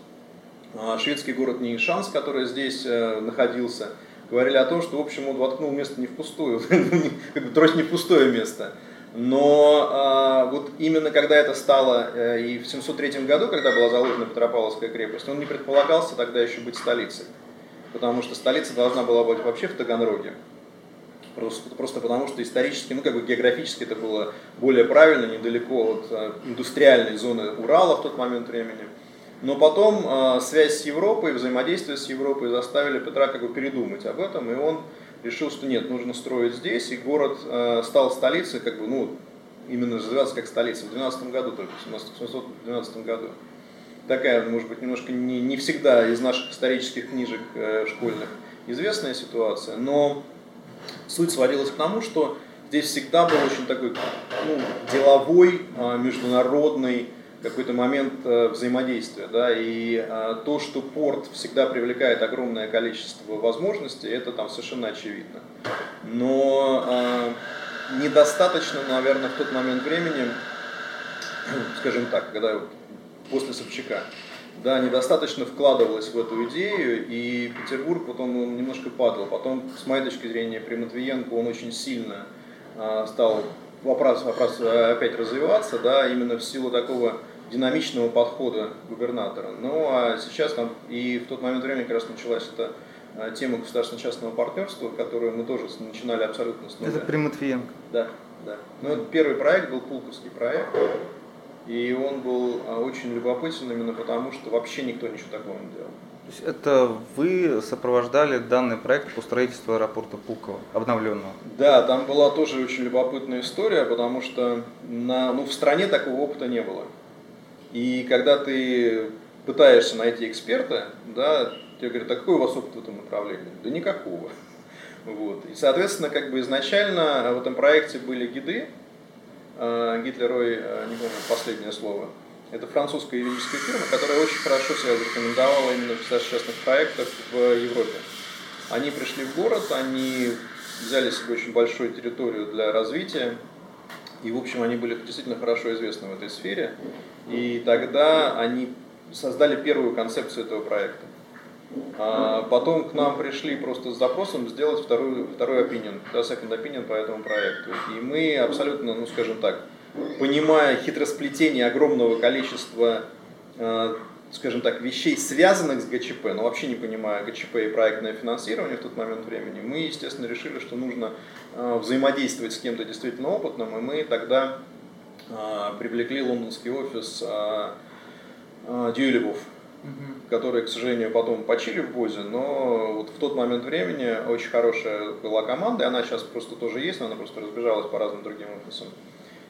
А, шведский город Нейшанс, который здесь э, находился, говорили о том, что, в общем, он воткнул место не в пустую, [laughs] трость не в пустое место. Но а, вот именно когда это стало э, и в 703 году, когда была заложена Петропавловская крепость, он не предполагался тогда еще быть столицей. Потому что столица должна была быть вообще в Таганроге. Просто, просто потому что исторически, ну как бы географически это было более правильно, недалеко от э, индустриальной зоны Урала в тот момент времени. Но потом э, связь с Европой, взаимодействие с Европой заставили Петра как бы передумать об этом, и он решил, что нет, нужно строить здесь, и город э, стал столицей, как бы, ну, именно развиваться как столица в 12 году только, в 1712 году. Такая, может быть, немножко не, не всегда из наших исторических книжек э, школьных известная ситуация, но суть сводилась к тому, что здесь всегда был очень такой ну, деловой, э, международный, какой-то момент э, взаимодействия. Да, и э, то, что порт всегда привлекает огромное количество возможностей, это там совершенно очевидно. Но э, недостаточно, наверное, в тот момент времени, [clears throat] скажем так, когда после Собчака, да, недостаточно вкладывалось в эту идею, и Петербург, вот он, немножко падал. Потом, с моей точки зрения, при Матвиенко он очень сильно стал вопрос, вопрос опять развиваться, да, именно в силу такого динамичного подхода губернатора. Ну а сейчас там и в тот момент времени как раз началась эта а, тема государственно-частного партнерства, которую мы тоже начинали абсолютно с нуля. Это при Матвиенко. Да, да. Ну, это первый проект был Пулковский проект, и он был а, очень любопытен именно потому, что вообще никто ничего такого не делал. Есть это вы сопровождали данный проект по строительству аэропорта Пулково, обновленного? Да, там была тоже очень любопытная история, потому что на, ну, в стране такого опыта не было. И когда ты пытаешься найти эксперта, да, тебе говорят, а какой у вас опыт в этом направлении? Да никакого. Вот. И, соответственно, как бы изначально в этом проекте были гиды, э, Гитлерой, э, не помню последнее слово, это французская юридическая фирма, которая очень хорошо себя зарекомендовала именно в частных проектах в Европе. Они пришли в город, они взяли себе очень большую территорию для развития, и, в общем, они были действительно хорошо известны в этой сфере. И тогда они создали первую концепцию этого проекта. А потом к нам пришли просто с запросом сделать вторую, второй opinion, да, second opinion по этому проекту. И мы абсолютно, ну скажем так, понимая хитросплетение огромного количества, э, скажем так, вещей, связанных с ГЧП, но вообще не понимая ГЧП и проектное финансирование в тот момент времени, мы, естественно, решили, что нужно э, взаимодействовать с кем-то действительно опытным, и мы тогда э, привлекли лондонский офис Дюйлевов, которые, к сожалению, потом почили в Бозе, но вот в тот момент времени очень хорошая была команда, и она сейчас просто тоже есть, но она просто разбежалась по разным другим офисам.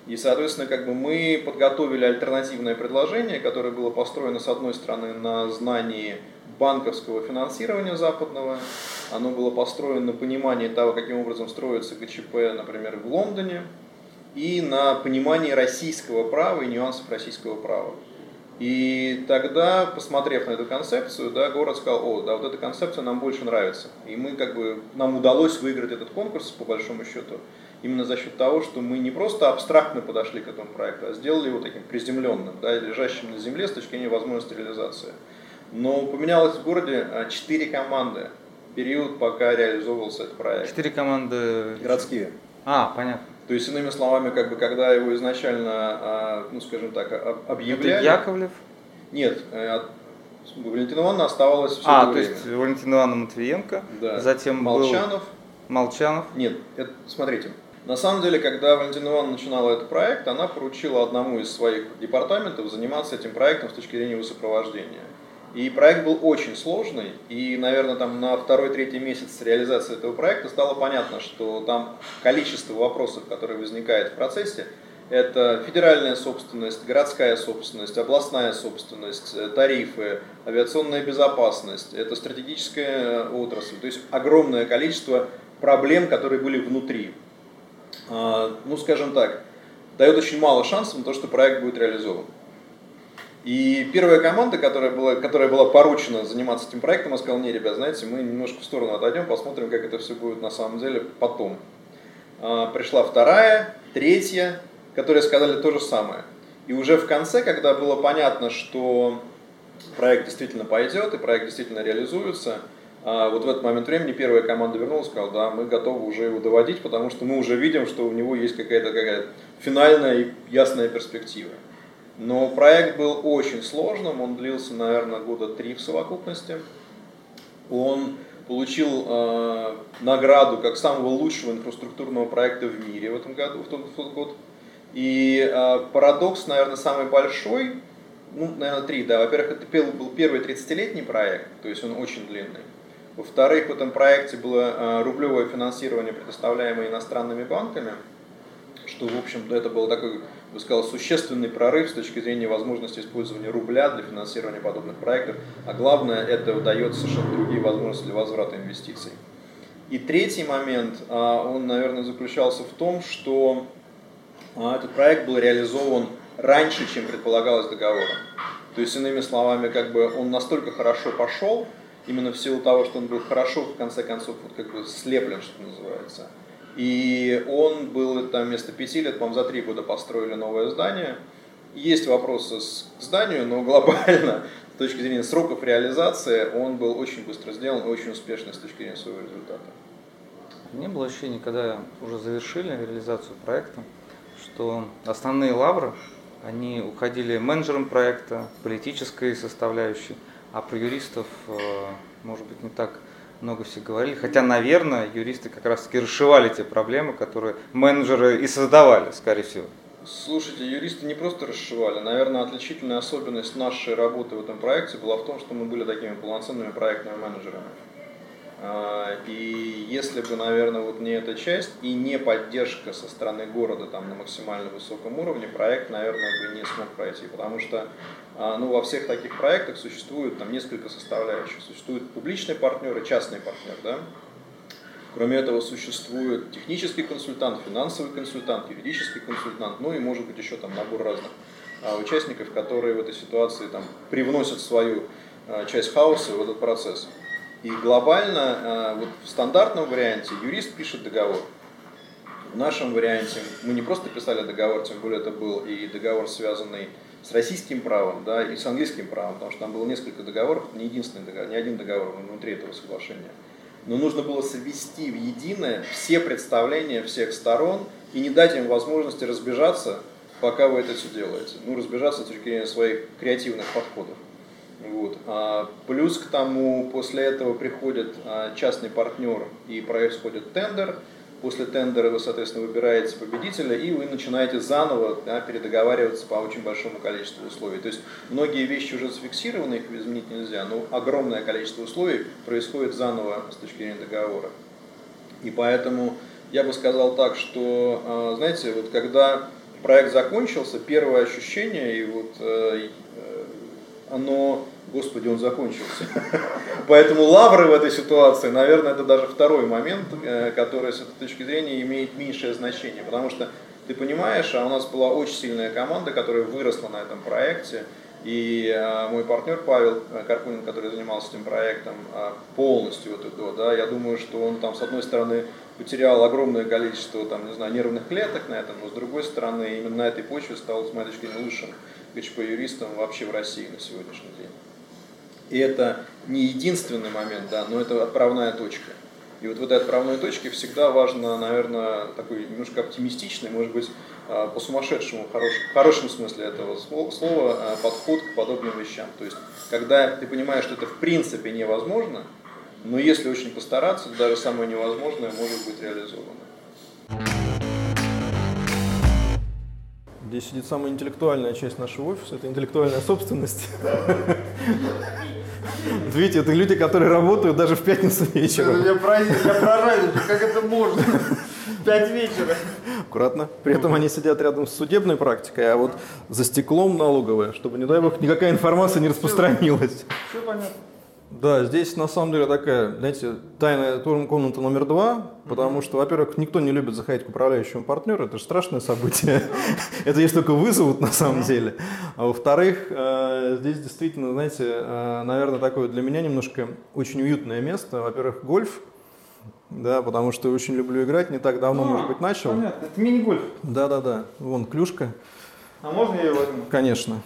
И, соответственно, как бы мы подготовили альтернативное предложение, которое было построено, с одной стороны, на знании банковского финансирования западного, оно было построено на понимании того, каким образом строится ГЧП, например, в Лондоне, и на понимании российского права и нюансов российского права. И тогда, посмотрев на эту концепцию, да, город сказал, о, да, вот эта концепция нам больше нравится. И мы как бы, нам удалось выиграть этот конкурс, по большому счету, именно за счет того, что мы не просто абстрактно подошли к этому проекту, а сделали его таким приземленным, да, лежащим на земле с точки зрения возможности реализации. Но поменялось в городе а, четыре команды период, пока реализовывался этот проект. Четыре команды городские. А, понятно. То есть, иными словами, как бы, когда его изначально, а, ну, скажем так, объявляли... Это Яковлев? Нет, э, Валентина Ивановна оставалась все А, то время. есть Валентина Ивановна Матвиенко, да. затем Молчанов. Был Молчанов. Нет, это, смотрите, на самом деле, когда Валентина Ивановна начинала этот проект, она поручила одному из своих департаментов заниматься этим проектом с точки зрения его сопровождения. И проект был очень сложный, и, наверное, там на второй-третий месяц реализации этого проекта стало понятно, что там количество вопросов, которые возникают в процессе, это федеральная собственность, городская собственность, областная собственность, э, тарифы, авиационная безопасность, это стратегическая отрасль. То есть огромное количество проблем, которые были внутри. А, ну, скажем так, дает очень мало шансов на то, что проект будет реализован. И первая команда, которая была, которая была поручена заниматься этим проектом, сказала, не, ребят, знаете, мы немножко в сторону отойдем, посмотрим, как это все будет на самом деле потом. А, пришла вторая, третья, которые сказали то же самое. И уже в конце, когда было понятно, что проект действительно пойдет и проект действительно реализуется, а, вот в этот момент времени первая команда вернулась сказала, да, мы готовы уже его доводить, потому что мы уже видим, что у него есть какая-то какая финальная и ясная перспектива. Но проект был очень сложным, он длился, наверное, года три в совокупности. Он получил э, награду как самого лучшего инфраструктурного проекта в мире в этом году, в тот, в тот год. И э, парадокс, наверное, самый большой, ну, наверное, три, да. Во-первых, это был первый 30-летний проект, то есть он очень длинный. Во-вторых, в этом проекте было э, рублевое финансирование, предоставляемое иностранными банками, что, в общем, это был такой бы сказал, существенный прорыв с точки зрения возможности использования рубля для финансирования подобных проектов, а главное, это дает совершенно другие возможности для возврата инвестиций. И третий момент, а, он, наверное, заключался в том, что а, этот проект был реализован раньше, чем предполагалось договором. То есть, иными словами, как бы он настолько хорошо пошел, именно в силу того, что он был хорошо, в конце концов, вот как бы слеплен, что называется – и он был там вместо пяти лет, по-моему, за три года построили новое здание. Есть вопросы к зданию, но глобально, с точки зрения сроков реализации, он был очень быстро сделан и очень успешный с точки зрения своего результата. Не было ощущения, когда уже завершили реализацию проекта, что основные лавры, они уходили менеджером проекта, политической составляющей, а про юристов, э, может быть, не так много все говорили. Хотя, наверное, юристы как раз-таки расшивали те проблемы, которые менеджеры и создавали, скорее всего. Слушайте, юристы не просто расшивали. Наверное, отличительная особенность нашей работы в этом проекте была в том, что мы были такими полноценными проектными менеджерами. А, и если бы, наверное, вот не эта часть и не поддержка со стороны города там на максимально высоком уровне, проект, наверное, бы не смог пройти. Потому что а, ну, во всех таких проектах существует там несколько составляющих. Существует публичный партнер и частный партнер. Да? Кроме этого, существует технический консультант, финансовый консультант, юридический консультант, ну и может быть еще там набор разных а, участников, которые в этой ситуации там привносят свою часть хаоса в этот процесс. И глобально, э, вот в стандартном варианте юрист пишет договор. В нашем варианте мы не просто писали договор, тем более это был и договор, связанный с российским правом, да, и с английским правом, потому что там было несколько договоров, не единственный договор, не один договор внутри этого соглашения. Но нужно было совести в единое все представления всех сторон и не дать им возможности разбежаться, пока вы это все делаете. Ну, разбежаться с точки зрения своих креативных подходов. Вот. А плюс к тому, после этого приходит а, частный партнер и происходит тендер. После тендера вы, соответственно, выбираете победителя, и вы начинаете заново да, передоговариваться по очень большому количеству условий. То есть многие вещи уже зафиксированы, их изменить нельзя, но огромное количество условий происходит заново с точки зрения договора. И поэтому я бы сказал так, что, а, знаете, вот когда проект закончился, первое ощущение, и вот э, оно, господи, он закончился. [laughs] Поэтому лавры в этой ситуации, наверное, это даже второй момент, э, который с этой точки зрения имеет меньшее значение. Потому что ты понимаешь, а у нас была очень сильная команда, которая выросла на этом проекте. И э, мой партнер Павел Карпунин, который занимался этим проектом э, полностью вот это, да, я думаю, что он там с одной стороны потерял огромное количество там, не знаю, нервных клеток на этом, но с другой стороны именно на этой почве стал, с моей точки зрения, лучшим ГЧП-юристом вообще в России на сегодняшний день. И это не единственный момент, да, но это отправная точка. И вот в этой отправной точке всегда важно, наверное, такой немножко оптимистичный, может быть, а, по-сумасшедшему, в хорошем, в хорошем смысле этого слова, а, подход к подобным вещам. То есть, когда ты понимаешь, что это в принципе невозможно, но если очень постараться, даже самое невозможное может быть реализовано. Здесь сидит самая интеллектуальная часть нашего офиса, это интеллектуальная собственность. [laughs] [laughs] Видите, это люди, которые работают даже в пятницу вечером. Я поражаюсь, как это можно? Пять вечера. Аккуратно. При этом они сидят рядом с судебной практикой, а вот за стеклом налоговая, чтобы, не дай бог, никакая информация не распространилась. Все понятно. Да, здесь на самом деле такая, знаете, тайная комната номер два, потому что, во-первых, никто не любит заходить к управляющему партнеру, это же страшное событие. [laughs] это есть только вызовут на самом деле. А во-вторых, э, здесь действительно, знаете, э, наверное, такое для меня немножко очень уютное место. Во-первых, гольф, да, потому что очень люблю играть, не так давно, может быть, начал. Понятно, это мини-гольф. Да-да-да, вон клюшка. А можно я ее возьму? Конечно.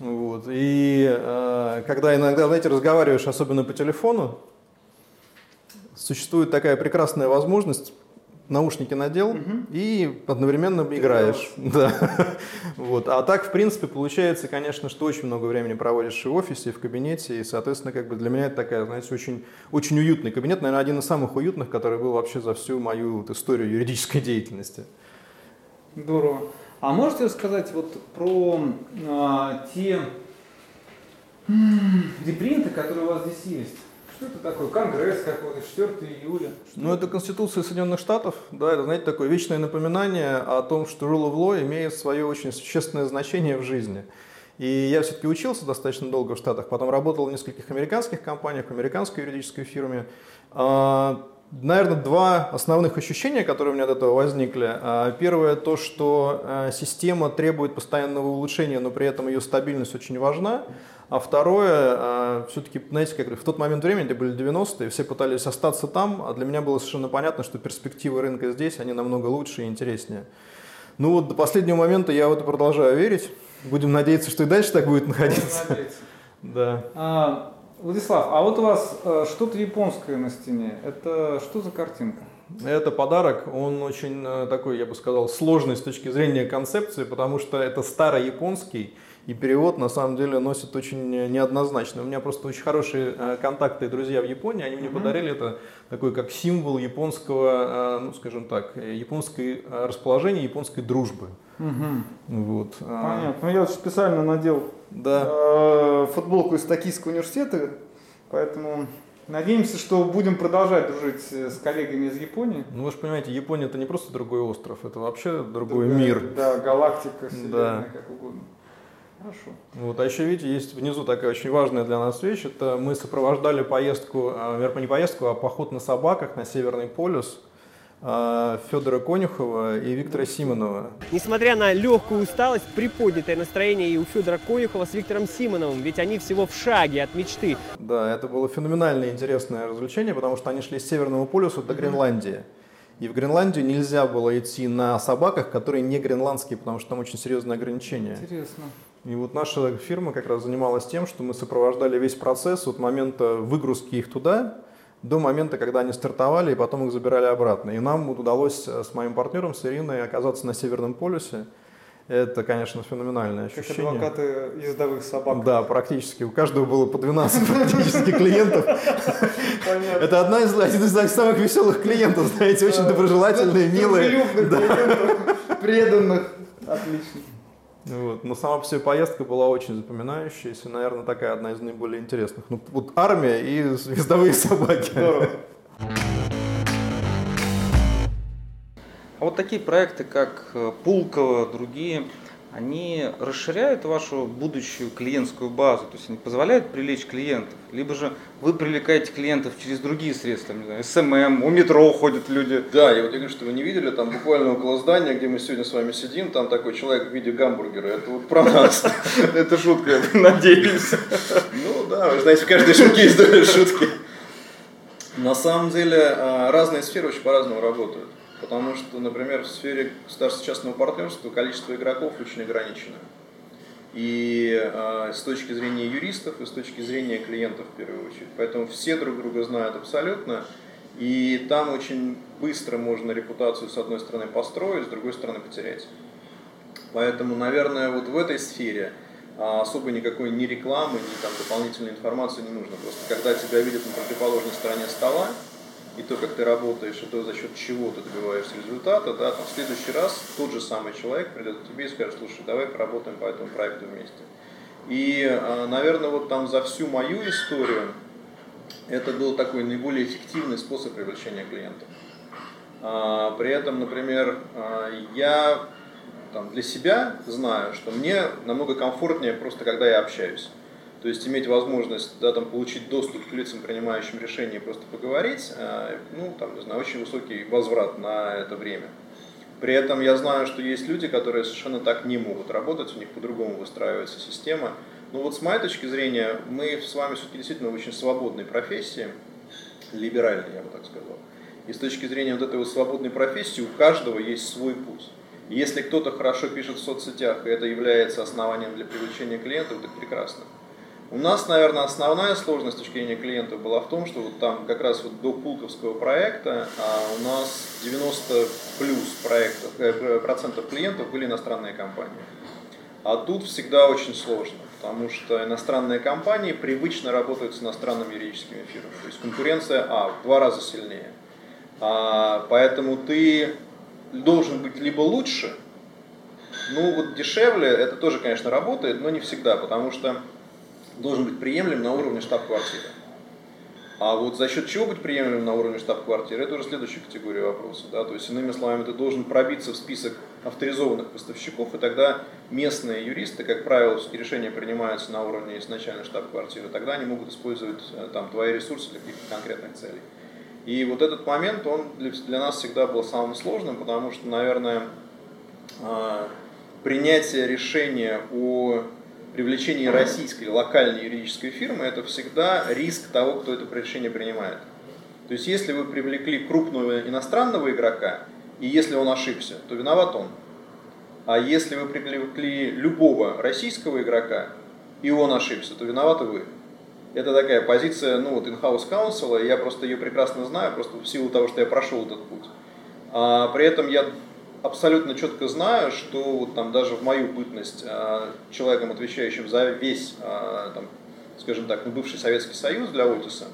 Вот. И э, когда иногда, знаете, разговариваешь, особенно по телефону, существует такая прекрасная возможность наушники надел угу. и одновременно Ты играешь. [laughs] Да. вот. А так, в принципе, получается, конечно, что очень много времени проводишь и в офисе, и в кабинете, и, соответственно, как бы для меня это такая, знаете, очень, очень уютный кабинет, наверное, один из самых уютных, который был вообще за всю мою вот, историю юридической деятельности. Здорово. А можете рассказать вот про а, те репринты, которые у вас здесь есть? Что это такое? Конгресс какой-то, 4 июля? Что ну, это Конституция Соединенных Штатов. Да, это, знаете, такое вечное напоминание о том, что rule of law имеет свое очень существенное значение в жизни. И я все-таки учился достаточно долго в Штатах, потом работал в нескольких американских компаниях, в американской юридической фирме. А, Наверное, два основных ощущения, которые у меня от этого возникли. А, первое то, что а, система требует постоянного улучшения, но при этом ее стабильность очень важна. А второе, а, все-таки, знаете, как в тот момент времени, это были 90-е, все пытались остаться там, а для меня было совершенно понятно, что перспективы рынка здесь, они намного лучше и интереснее. Ну вот до последнего момента я в это продолжаю верить. Будем надеяться, что и дальше так будет находиться. Да. Владислав, а вот у вас э, что-то японское на стене. Это что за картинка? Это подарок, он очень э, такой, я бы сказал, сложный с точки зрения концепции, потому что это старояпонский, и перевод на самом деле носит очень неоднозначно. У меня просто очень хорошие э, контакты и друзья в Японии, они мне mm-hmm. подарили это такой как символ японского, э, ну скажем так, японской расположения, японской дружбы. Угу. Вот. А, Понятно. Ну я специально надел да. футболку из Токийского университета, поэтому Надеемся, что будем продолжать дружить с коллегами из Японии. Ну вы же понимаете, Япония это не просто другой остров, это вообще другой Другая, мир. Да, галактика, вселенная, да. как угодно. Хорошо. Вот, а еще, видите, есть внизу такая очень важная для нас вещь. Это мы сопровождали поездку, а, вернее, не поездку, а поход на собаках на Северный полюс а, Федора Конюхова и Виктора Симонова. Несмотря на легкую усталость, приподнятое настроение и у Федора Конюхова с Виктором Симоновым, ведь они всего в шаге от мечты. Да, это было феноменально интересное развлечение, потому что они шли с Северного полюса до Гренландии. И в Гренландию нельзя было идти на собаках, которые не гренландские, потому что там очень серьезные ограничения. Интересно. И вот наша фирма как раз занималась тем, что мы сопровождали весь процесс от момента выгрузки их туда, до момента, когда они стартовали, и потом их забирали обратно. И нам удалось э, с моим партнером, с Ириной, оказаться на Северном полюсе. Это, конечно, феноменальное ощущение. Как адвокаты ездовых собак. Да, практически. У каждого было по 12 [laughs] практически клиентов. Понятно. Это одна из, один из самых веселых клиентов, знаете, очень доброжелательные, милые. Преданных. Отлично. Вот. Но сама по себе поездка была очень запоминающаяся, наверное, такая одна из наиболее интересных. Ну, вот армия и звездовые собаки. Здорово. А вот такие проекты, как э, Пулково, другие, они расширяют вашу будущую клиентскую базу, то есть они позволяют привлечь клиентов, либо же вы привлекаете клиентов через другие средства, не знаю, SMM, у метро ходят люди. Да, я вот я говорю, что вы не видели, там буквально около здания, где мы сегодня с вами сидим, там такой человек в виде гамбургера, это вот про нас. [laughs] Это шутка, [laughs] надеюсь. Ну да, вы знаете, в каждой шутке есть доля [laughs] шутки. На самом деле а, разные сферы очень по-разному работают. Потому что, например, в сфере государственно-частного партнерства количество игроков очень ограничено. И э, с точки зрения юристов, и с точки зрения клиентов в первую очередь. Поэтому все друг друга знают абсолютно. И там очень быстро можно репутацию с одной стороны построить, с другой стороны потерять. Поэтому, наверное, вот в этой сфере а, особо никакой ни рекламы, ни там дополнительной информации не нужно. Просто когда тебя видят на противоположной стороне стола, и то, как ты работаешь, и то, за счет чего ты добиваешься результата, да, там, в следующий раз тот же самый человек придет к тебе и скажет, слушай, давай поработаем по этому проекту вместе. И, а, наверное, вот там за всю мою историю это был такой наиболее эффективный способ привлечения клиентов. А, при этом, например, а, я там, для себя знаю, что мне намного комфортнее просто, когда я общаюсь. То есть иметь возможность да, там, получить доступ к лицам, принимающим решения, просто поговорить, э, ну, там, не знаю, очень высокий возврат на это время. При этом я знаю, что есть люди, которые совершенно так не могут работать, у них по-другому выстраивается система. Но вот с моей точки зрения, мы с вами все-таки действительно в очень свободной профессии, либеральной, я бы так сказал. И с точки зрения вот этой вот свободной профессии у каждого есть свой путь. Если кто-то хорошо пишет в соцсетях, и это является основанием для привлечения клиентов, так прекрасно. У нас, наверное, основная сложность с точки зрения клиентов была в том, что вот там как раз вот до пулковского проекта а у нас 90 плюс проектов, э, процентов клиентов были иностранные компании. А тут всегда очень сложно, потому что иностранные компании привычно работают с иностранными юридическими фирмами. То есть конкуренция, а, в два раза сильнее. А, поэтому ты должен быть либо лучше, ну вот дешевле, это тоже, конечно, работает, но не всегда, потому что должен быть приемлем на уровне штаб-квартиры. А вот за счет чего быть приемлемым на уровне штаб-квартиры, это уже следующая категория вопроса. Да? То есть, иными словами, ты должен пробиться в список авторизованных поставщиков, и тогда местные юристы, как правило, все решения принимаются на уровне изначальной штаб-квартиры, тогда они могут использовать э, там, твои ресурсы для каких-то конкретных целей. И вот этот момент, он для, для нас всегда был самым сложным, потому что, наверное, э, принятие решения о привлечении российской локальной юридической фирмы, это всегда риск того, кто это решение принимает. То есть, если вы привлекли крупного иностранного игрока, и если он ошибся, то виноват он. А если вы привлекли любого российского игрока, и он ошибся, то виноваты вы. Это такая позиция, ну вот in-house counsel, я просто ее прекрасно знаю, просто в силу того, что я прошел этот путь. А, при этом я абсолютно четко знаю, что вот там даже в мою бытность а, человеком, отвечающим за весь, а, там, скажем так, ну, бывший Советский Союз для Отиса,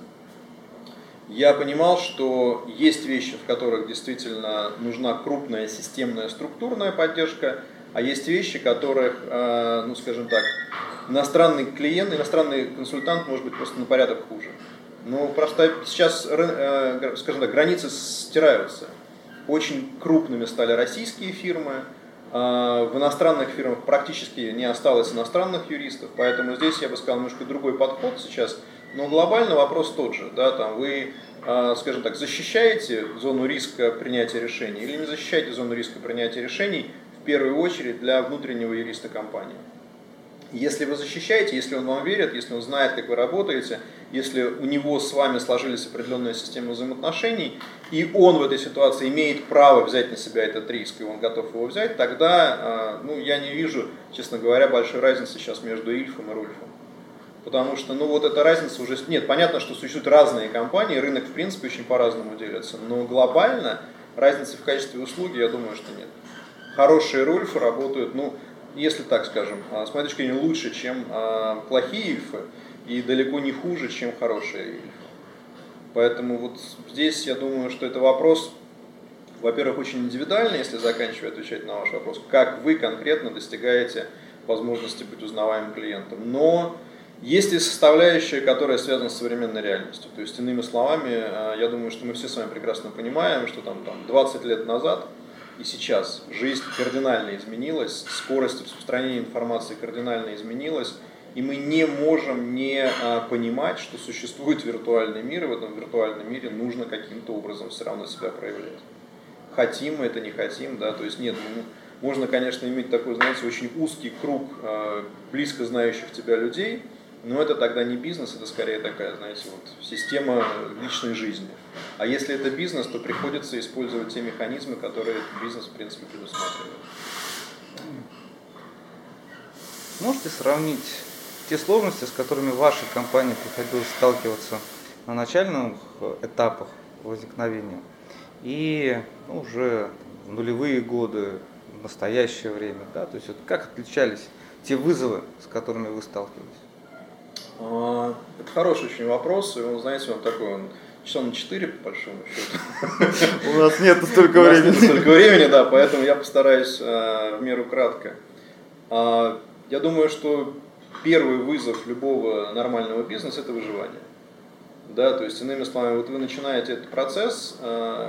я понимал, что есть вещи, в которых действительно нужна крупная системная структурная поддержка, а есть вещи, которых, а, ну скажем так, иностранный клиент, иностранный консультант может быть просто на порядок хуже. Ну, просто сейчас, э, скажем так, границы стираются. Очень крупными стали российские фирмы, а, в иностранных фирмах практически не осталось иностранных юристов, поэтому здесь я бы сказал немножко другой подход сейчас. Но глобально вопрос тот же. Да, там вы, а, скажем так, защищаете зону риска принятия решений или не защищаете зону риска принятия решений в первую очередь для внутреннего юриста компании. Если вы защищаете, если он вам верит, если он знает, как вы работаете, если у него с вами сложились определенные системы взаимоотношений, и он в этой ситуации имеет право взять на себя этот риск, и он готов его взять, тогда а, ну, я не вижу, честно говоря, большой разницы сейчас между Ильфом и Рульфом. Потому что, ну вот эта разница уже... Нет, понятно, что существуют разные компании, рынок в принципе очень по-разному делится, но глобально разницы в качестве услуги, я думаю, что нет. Хорошие Рульфы работают, ну, если так скажем, а, с моей точки зрения, лучше, чем а, плохие ильфы, и далеко не хуже, чем хорошие ильфы. Поэтому вот здесь я думаю, что это вопрос, во-первых, очень индивидуальный, если заканчивая отвечать на ваш вопрос, как вы конкретно достигаете возможности быть узнаваемым клиентом. Но есть и составляющая, которая связана с современной реальностью. То есть, иными словами, а, я думаю, что мы все с вами прекрасно понимаем, что там, там 20 лет назад и сейчас жизнь кардинально изменилась, скорость распространения информации кардинально изменилась, и мы не можем не а, понимать, что существует виртуальный мир, и в этом виртуальном мире нужно каким-то образом все равно себя проявлять. Хотим мы это, не хотим, да, то есть нет, ну, можно, конечно, иметь такой, знаете, очень узкий круг а, близко знающих тебя людей, но это тогда не бизнес, это скорее такая, знаете, вот система личной жизни. А если это бизнес, то приходится использовать те механизмы, которые бизнес, в принципе, предусматривает. Можете сравнить те сложности, с которыми вашей компании приходилось сталкиваться на начальных этапах возникновения и ну, уже в нулевые годы, в настоящее время, да, то есть вот как отличались те вызовы, с которыми вы сталкивались? А, это хороший очень вопрос, и он, знаете, он такой, он часа на 4, по большому счету. У нас нет столько времени. столько времени, да, поэтому я постараюсь а, в меру кратко. А, я думаю, что первый вызов любого нормального бизнеса – это выживание. Да, то есть, иными словами, вот вы начинаете этот процесс,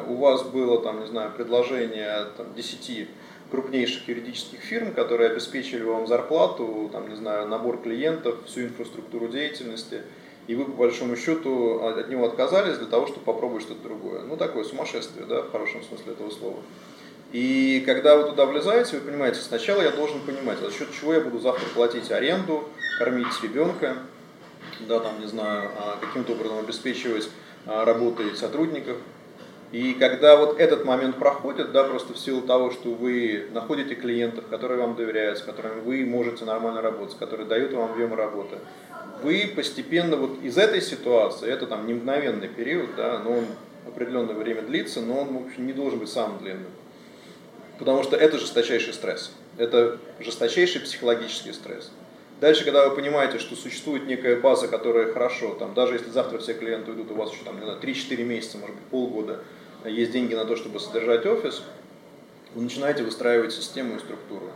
у вас было, там, не знаю, предложение там, 10 крупнейших юридических фирм, которые обеспечили вам зарплату, там, не знаю, набор клиентов, всю инфраструктуру деятельности, и вы, по большому счету, от него отказались для того, чтобы попробовать что-то другое. Ну, такое сумасшествие, да, в хорошем смысле этого слова. И когда вы туда влезаете, вы понимаете, сначала я должен понимать, за счет чего я буду завтра платить аренду, кормить ребенка, да, там, не знаю, а каким-то образом обеспечивать а, работой сотрудников, и когда вот этот момент проходит, да, просто в силу того, что вы находите клиентов, которые вам доверяют, с которыми вы можете нормально работать, которые дают вам объем работы, вы постепенно вот из этой ситуации, это там не мгновенный период, да, но он определенное время длится, но он, в общем, не должен быть самым длинным. Потому что это жесточайший стресс. Это жесточайший психологический стресс. Дальше, когда вы понимаете, что существует некая база, которая хорошо, там, даже если завтра все клиенты уйдут, у вас еще там, не знаю, 3-4 месяца, может быть, полгода, есть деньги на то, чтобы содержать офис, вы начинаете выстраивать систему и структуру.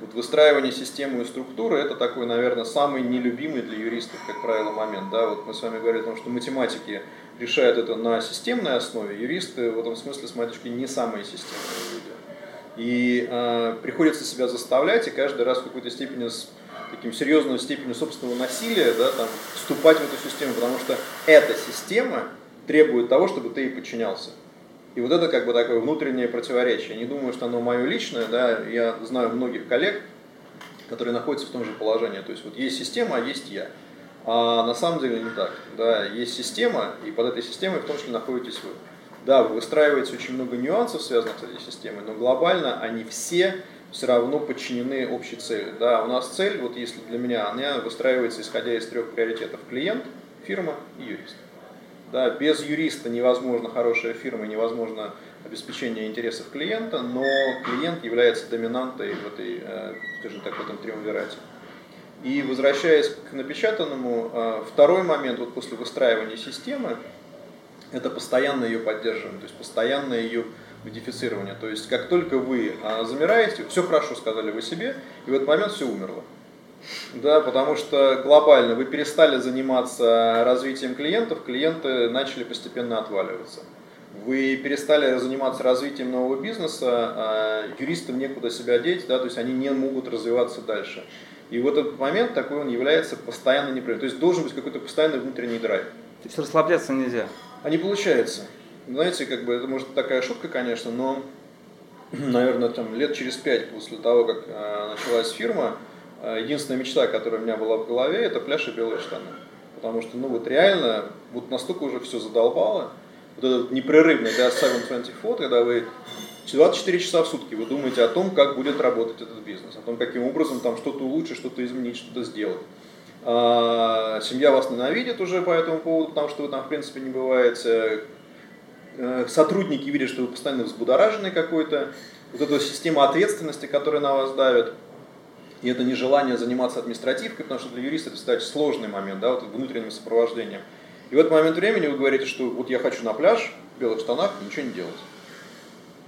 Вот выстраивание системы и структуры это такой, наверное, самый нелюбимый для юристов, как правило, момент. Да? Вот мы с вами говорили о том, что математики решают это на системной основе, юристы в этом смысле, с моей точки не самые системные люди. И э, приходится себя заставлять и каждый раз в какой-то степени с таким серьезной степенью собственного насилия да, там, вступать в эту систему, потому что эта система требует того, чтобы ты ей подчинялся. И вот это как бы такое внутреннее противоречие. Не думаю, что оно мое личное, да, я знаю многих коллег, которые находятся в том же положении. То есть вот есть система, а есть я. А на самом деле не так. Да, есть система, и под этой системой в том числе находитесь вы. Да, вы выстраиваете очень много нюансов, связанных с этой системой, но глобально они все все равно подчинены общей цели. Да, у нас цель, вот если для меня, она выстраивается исходя из трех приоритетов. Клиент, Фирма и юрист. Да, без юриста невозможно хорошая фирма, невозможно обеспечение интересов клиента, но клиент является доминантой в этой, э, скажем так, в этом триумвирате. И возвращаясь к напечатанному, э, второй момент вот после выстраивания системы, это постоянное ее поддерживание, то есть постоянное ее модифицирование. То есть как только вы э, замираете, все хорошо сказали вы себе, и в этот момент все умерло. Да, потому что глобально вы перестали заниматься развитием клиентов, клиенты начали постепенно отваливаться. Вы перестали заниматься развитием нового бизнеса, а юристам некуда себя деть, да, то есть они не могут развиваться дальше. И в этот момент такой он является постоянно непрерывным. То есть должен быть какой-то постоянный внутренний драйв. То есть расслабляться нельзя. А не получается. Знаете, как бы это может такая шутка, конечно, но, [clears throat] наверное, там лет через пять после того, как э, началась фирма, э, единственная мечта, которая у меня была в голове, это пляж и белые штаны. Потому что, ну вот реально, вот настолько уже все задолбало, вот этот непрерывный да, 724, когда вы 24 часа в сутки вы думаете о том, как будет работать этот бизнес, о том, каким образом там что-то улучшить, что-то изменить, что-то сделать. А, семья вас ненавидит уже по этому поводу, потому что вы там в принципе не бываете. Э, сотрудники видят, что вы постоянно взбудораженный какой-то. Вот эта система ответственности, которая на вас давит. И это нежелание заниматься административкой, потому что для юриста это, кстати, сложный момент, да, вот внутренним сопровождением. И в этот момент времени вы говорите, что вот я хочу на пляж в белых штанах и ничего не делать.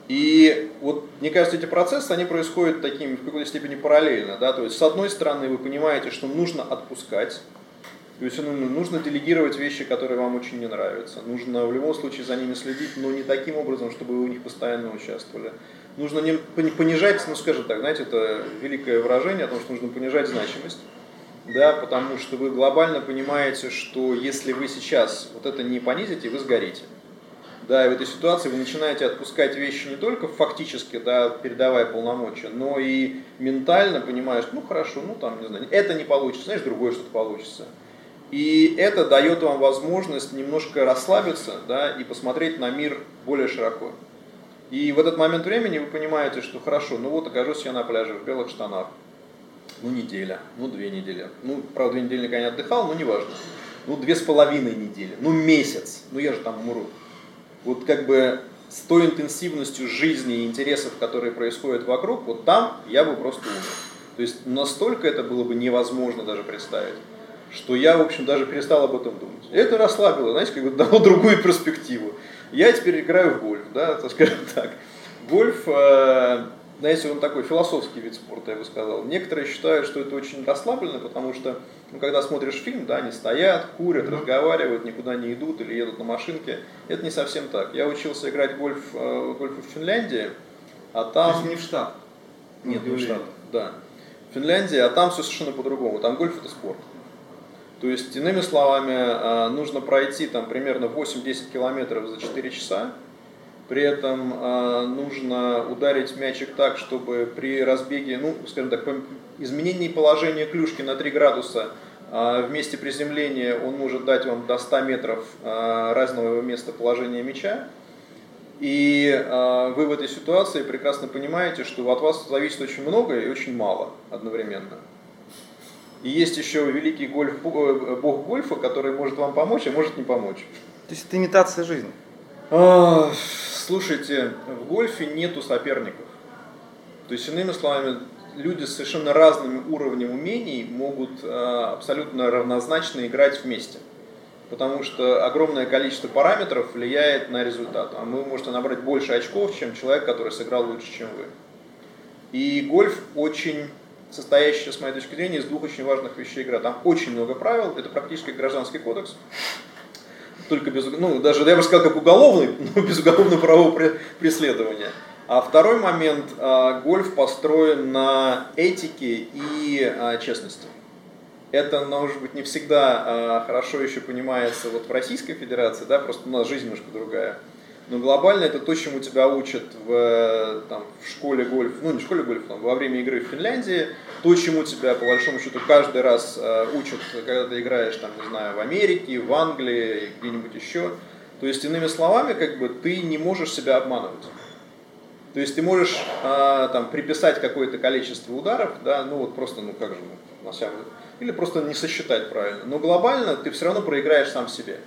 И вот, мне кажется, эти процессы, они происходят такими в какой-то степени параллельно. Да? То есть, с одной стороны, вы понимаете, что нужно отпускать, то есть ну, нужно делегировать вещи, которые вам очень не нравятся. Нужно в любом случае за ними следить, но не таким образом, чтобы вы в них постоянно участвовали. Нужно не понижать, ну скажем так, знаете, это великое выражение о том, что нужно понижать значимость да, потому что вы глобально понимаете, что если вы сейчас вот это не понизите, вы сгорите. Да, и в этой ситуации вы начинаете отпускать вещи не только фактически, да, передавая полномочия, но и ментально понимаешь, ну хорошо, ну там, не знаю, это не получится, знаешь, другое что-то получится. И это дает вам возможность немножко расслабиться, да, и посмотреть на мир более широко. И в этот момент времени вы понимаете, что хорошо, ну вот окажусь я на пляже в белых штанах, ну неделя, ну две недели. Ну, правда, две недели никогда не отдыхал, но неважно. Ну, две с половиной недели, ну месяц, ну я же там умру. Вот как бы с той интенсивностью жизни и интересов, которые происходят вокруг, вот там я бы просто умер. То есть настолько это было бы невозможно даже представить, что я, в общем, даже перестал об этом думать. Это расслабило, знаете, как бы дало [laughs] другую перспективу. Я теперь играю в гольф, да, скажем так. Гольф э, знаете, он такой философский вид спорта, я бы сказал. Некоторые считают, что это очень расслабленно, потому что, ну, когда смотришь фильм, да, они стоят, курят, разговаривают, никуда не идут или едут на машинке. Это не совсем так. Я учился играть в гольф, э, гольф в Финляндии, а там... То есть не в Штат? Нет, не в Штат, да. В Финляндии, а там все совершенно по-другому. Там гольф это спорт. То есть, иными словами, э, нужно пройти там примерно 8-10 километров за 4 часа, при этом э, нужно ударить мячик так, чтобы при разбеге, ну, скажем так, изменении положения клюшки на 3 градуса э, в месте приземления он может дать вам до 100 метров э, разного места положения мяча. И э, вы в этой ситуации прекрасно понимаете, что от вас зависит очень много и очень мало одновременно. И есть еще великий гольф, бог гольфа, который может вам помочь, а может не помочь. То есть это имитация жизни? Слушайте, в гольфе нету соперников. То есть, иными словами, люди с совершенно разным уровнем умений могут э, абсолютно равнозначно играть вместе. Потому что огромное количество параметров влияет на результат. А вы можете набрать больше очков, чем человек, который сыграл лучше, чем вы. И гольф очень состоящий, с моей точки зрения, из двух очень важных вещей игра. Там очень много правил, это практически гражданский кодекс только без, ну, даже, я бы сказал, как уголовный, [laughs] но без уголовного правового преследования. А второй момент, а, гольф построен на этике и а, честности. Это, может быть, не всегда а, хорошо еще понимается вот в Российской Федерации, да, просто у нас жизнь немножко другая. Но глобально это то, чему тебя учат в, там, в школе гольф, ну не в школе гольф, там, во время игры в Финляндии, то, чему тебя по большому счету каждый раз э, учат, когда ты играешь, там, не знаю, в Америке, в Англии, где-нибудь еще. То есть, иными словами, как бы ты не можешь себя обманывать. То есть ты можешь а, там приписать какое-то количество ударов, да, ну вот просто, ну как же, ну, на деле, или просто не сосчитать правильно. Но глобально ты все равно проиграешь сам себе.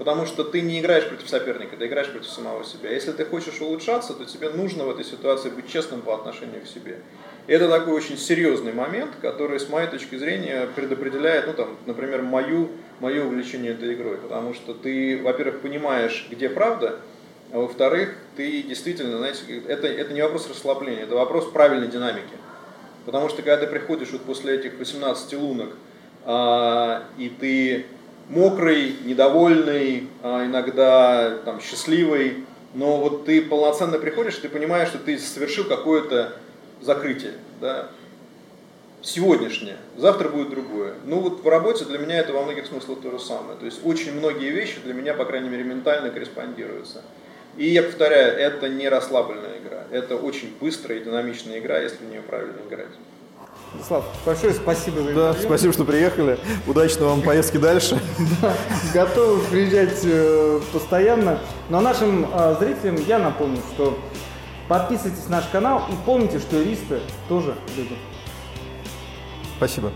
Потому что ты не играешь против соперника, ты играешь против самого себя. Если ты хочешь улучшаться, то тебе нужно в этой ситуации быть честным по отношению к себе. И это такой очень серьезный момент, который, с моей точки зрения, предопределяет, ну, там, например, мою, мое увлечение этой игрой. Потому что ты, во-первых, понимаешь, где правда, а во-вторых, ты действительно, знаете, это, это не вопрос расслабления, это вопрос правильной динамики. Потому что когда ты приходишь вот после этих 18 лунок, а, и ты мокрый, недовольный, а иногда там, счастливый, но вот ты полноценно приходишь, ты понимаешь, что ты совершил какое-то закрытие, да, сегодняшнее, завтра будет другое. Ну вот в работе для меня это во многих смыслах то же самое. То есть очень многие вещи для меня, по крайней мере, ментально корреспондируются. И я повторяю, это не расслабленная игра, это очень быстрая и динамичная игра, если в нее правильно играть. Слав, большое спасибо за Да, спасибо, что приехали. Удачной вам поездки дальше. [laughs] Да, готовы приезжать э, постоянно. Но нашим э, зрителям я напомню, что подписывайтесь на наш канал и помните, что юристы тоже люди. Спасибо.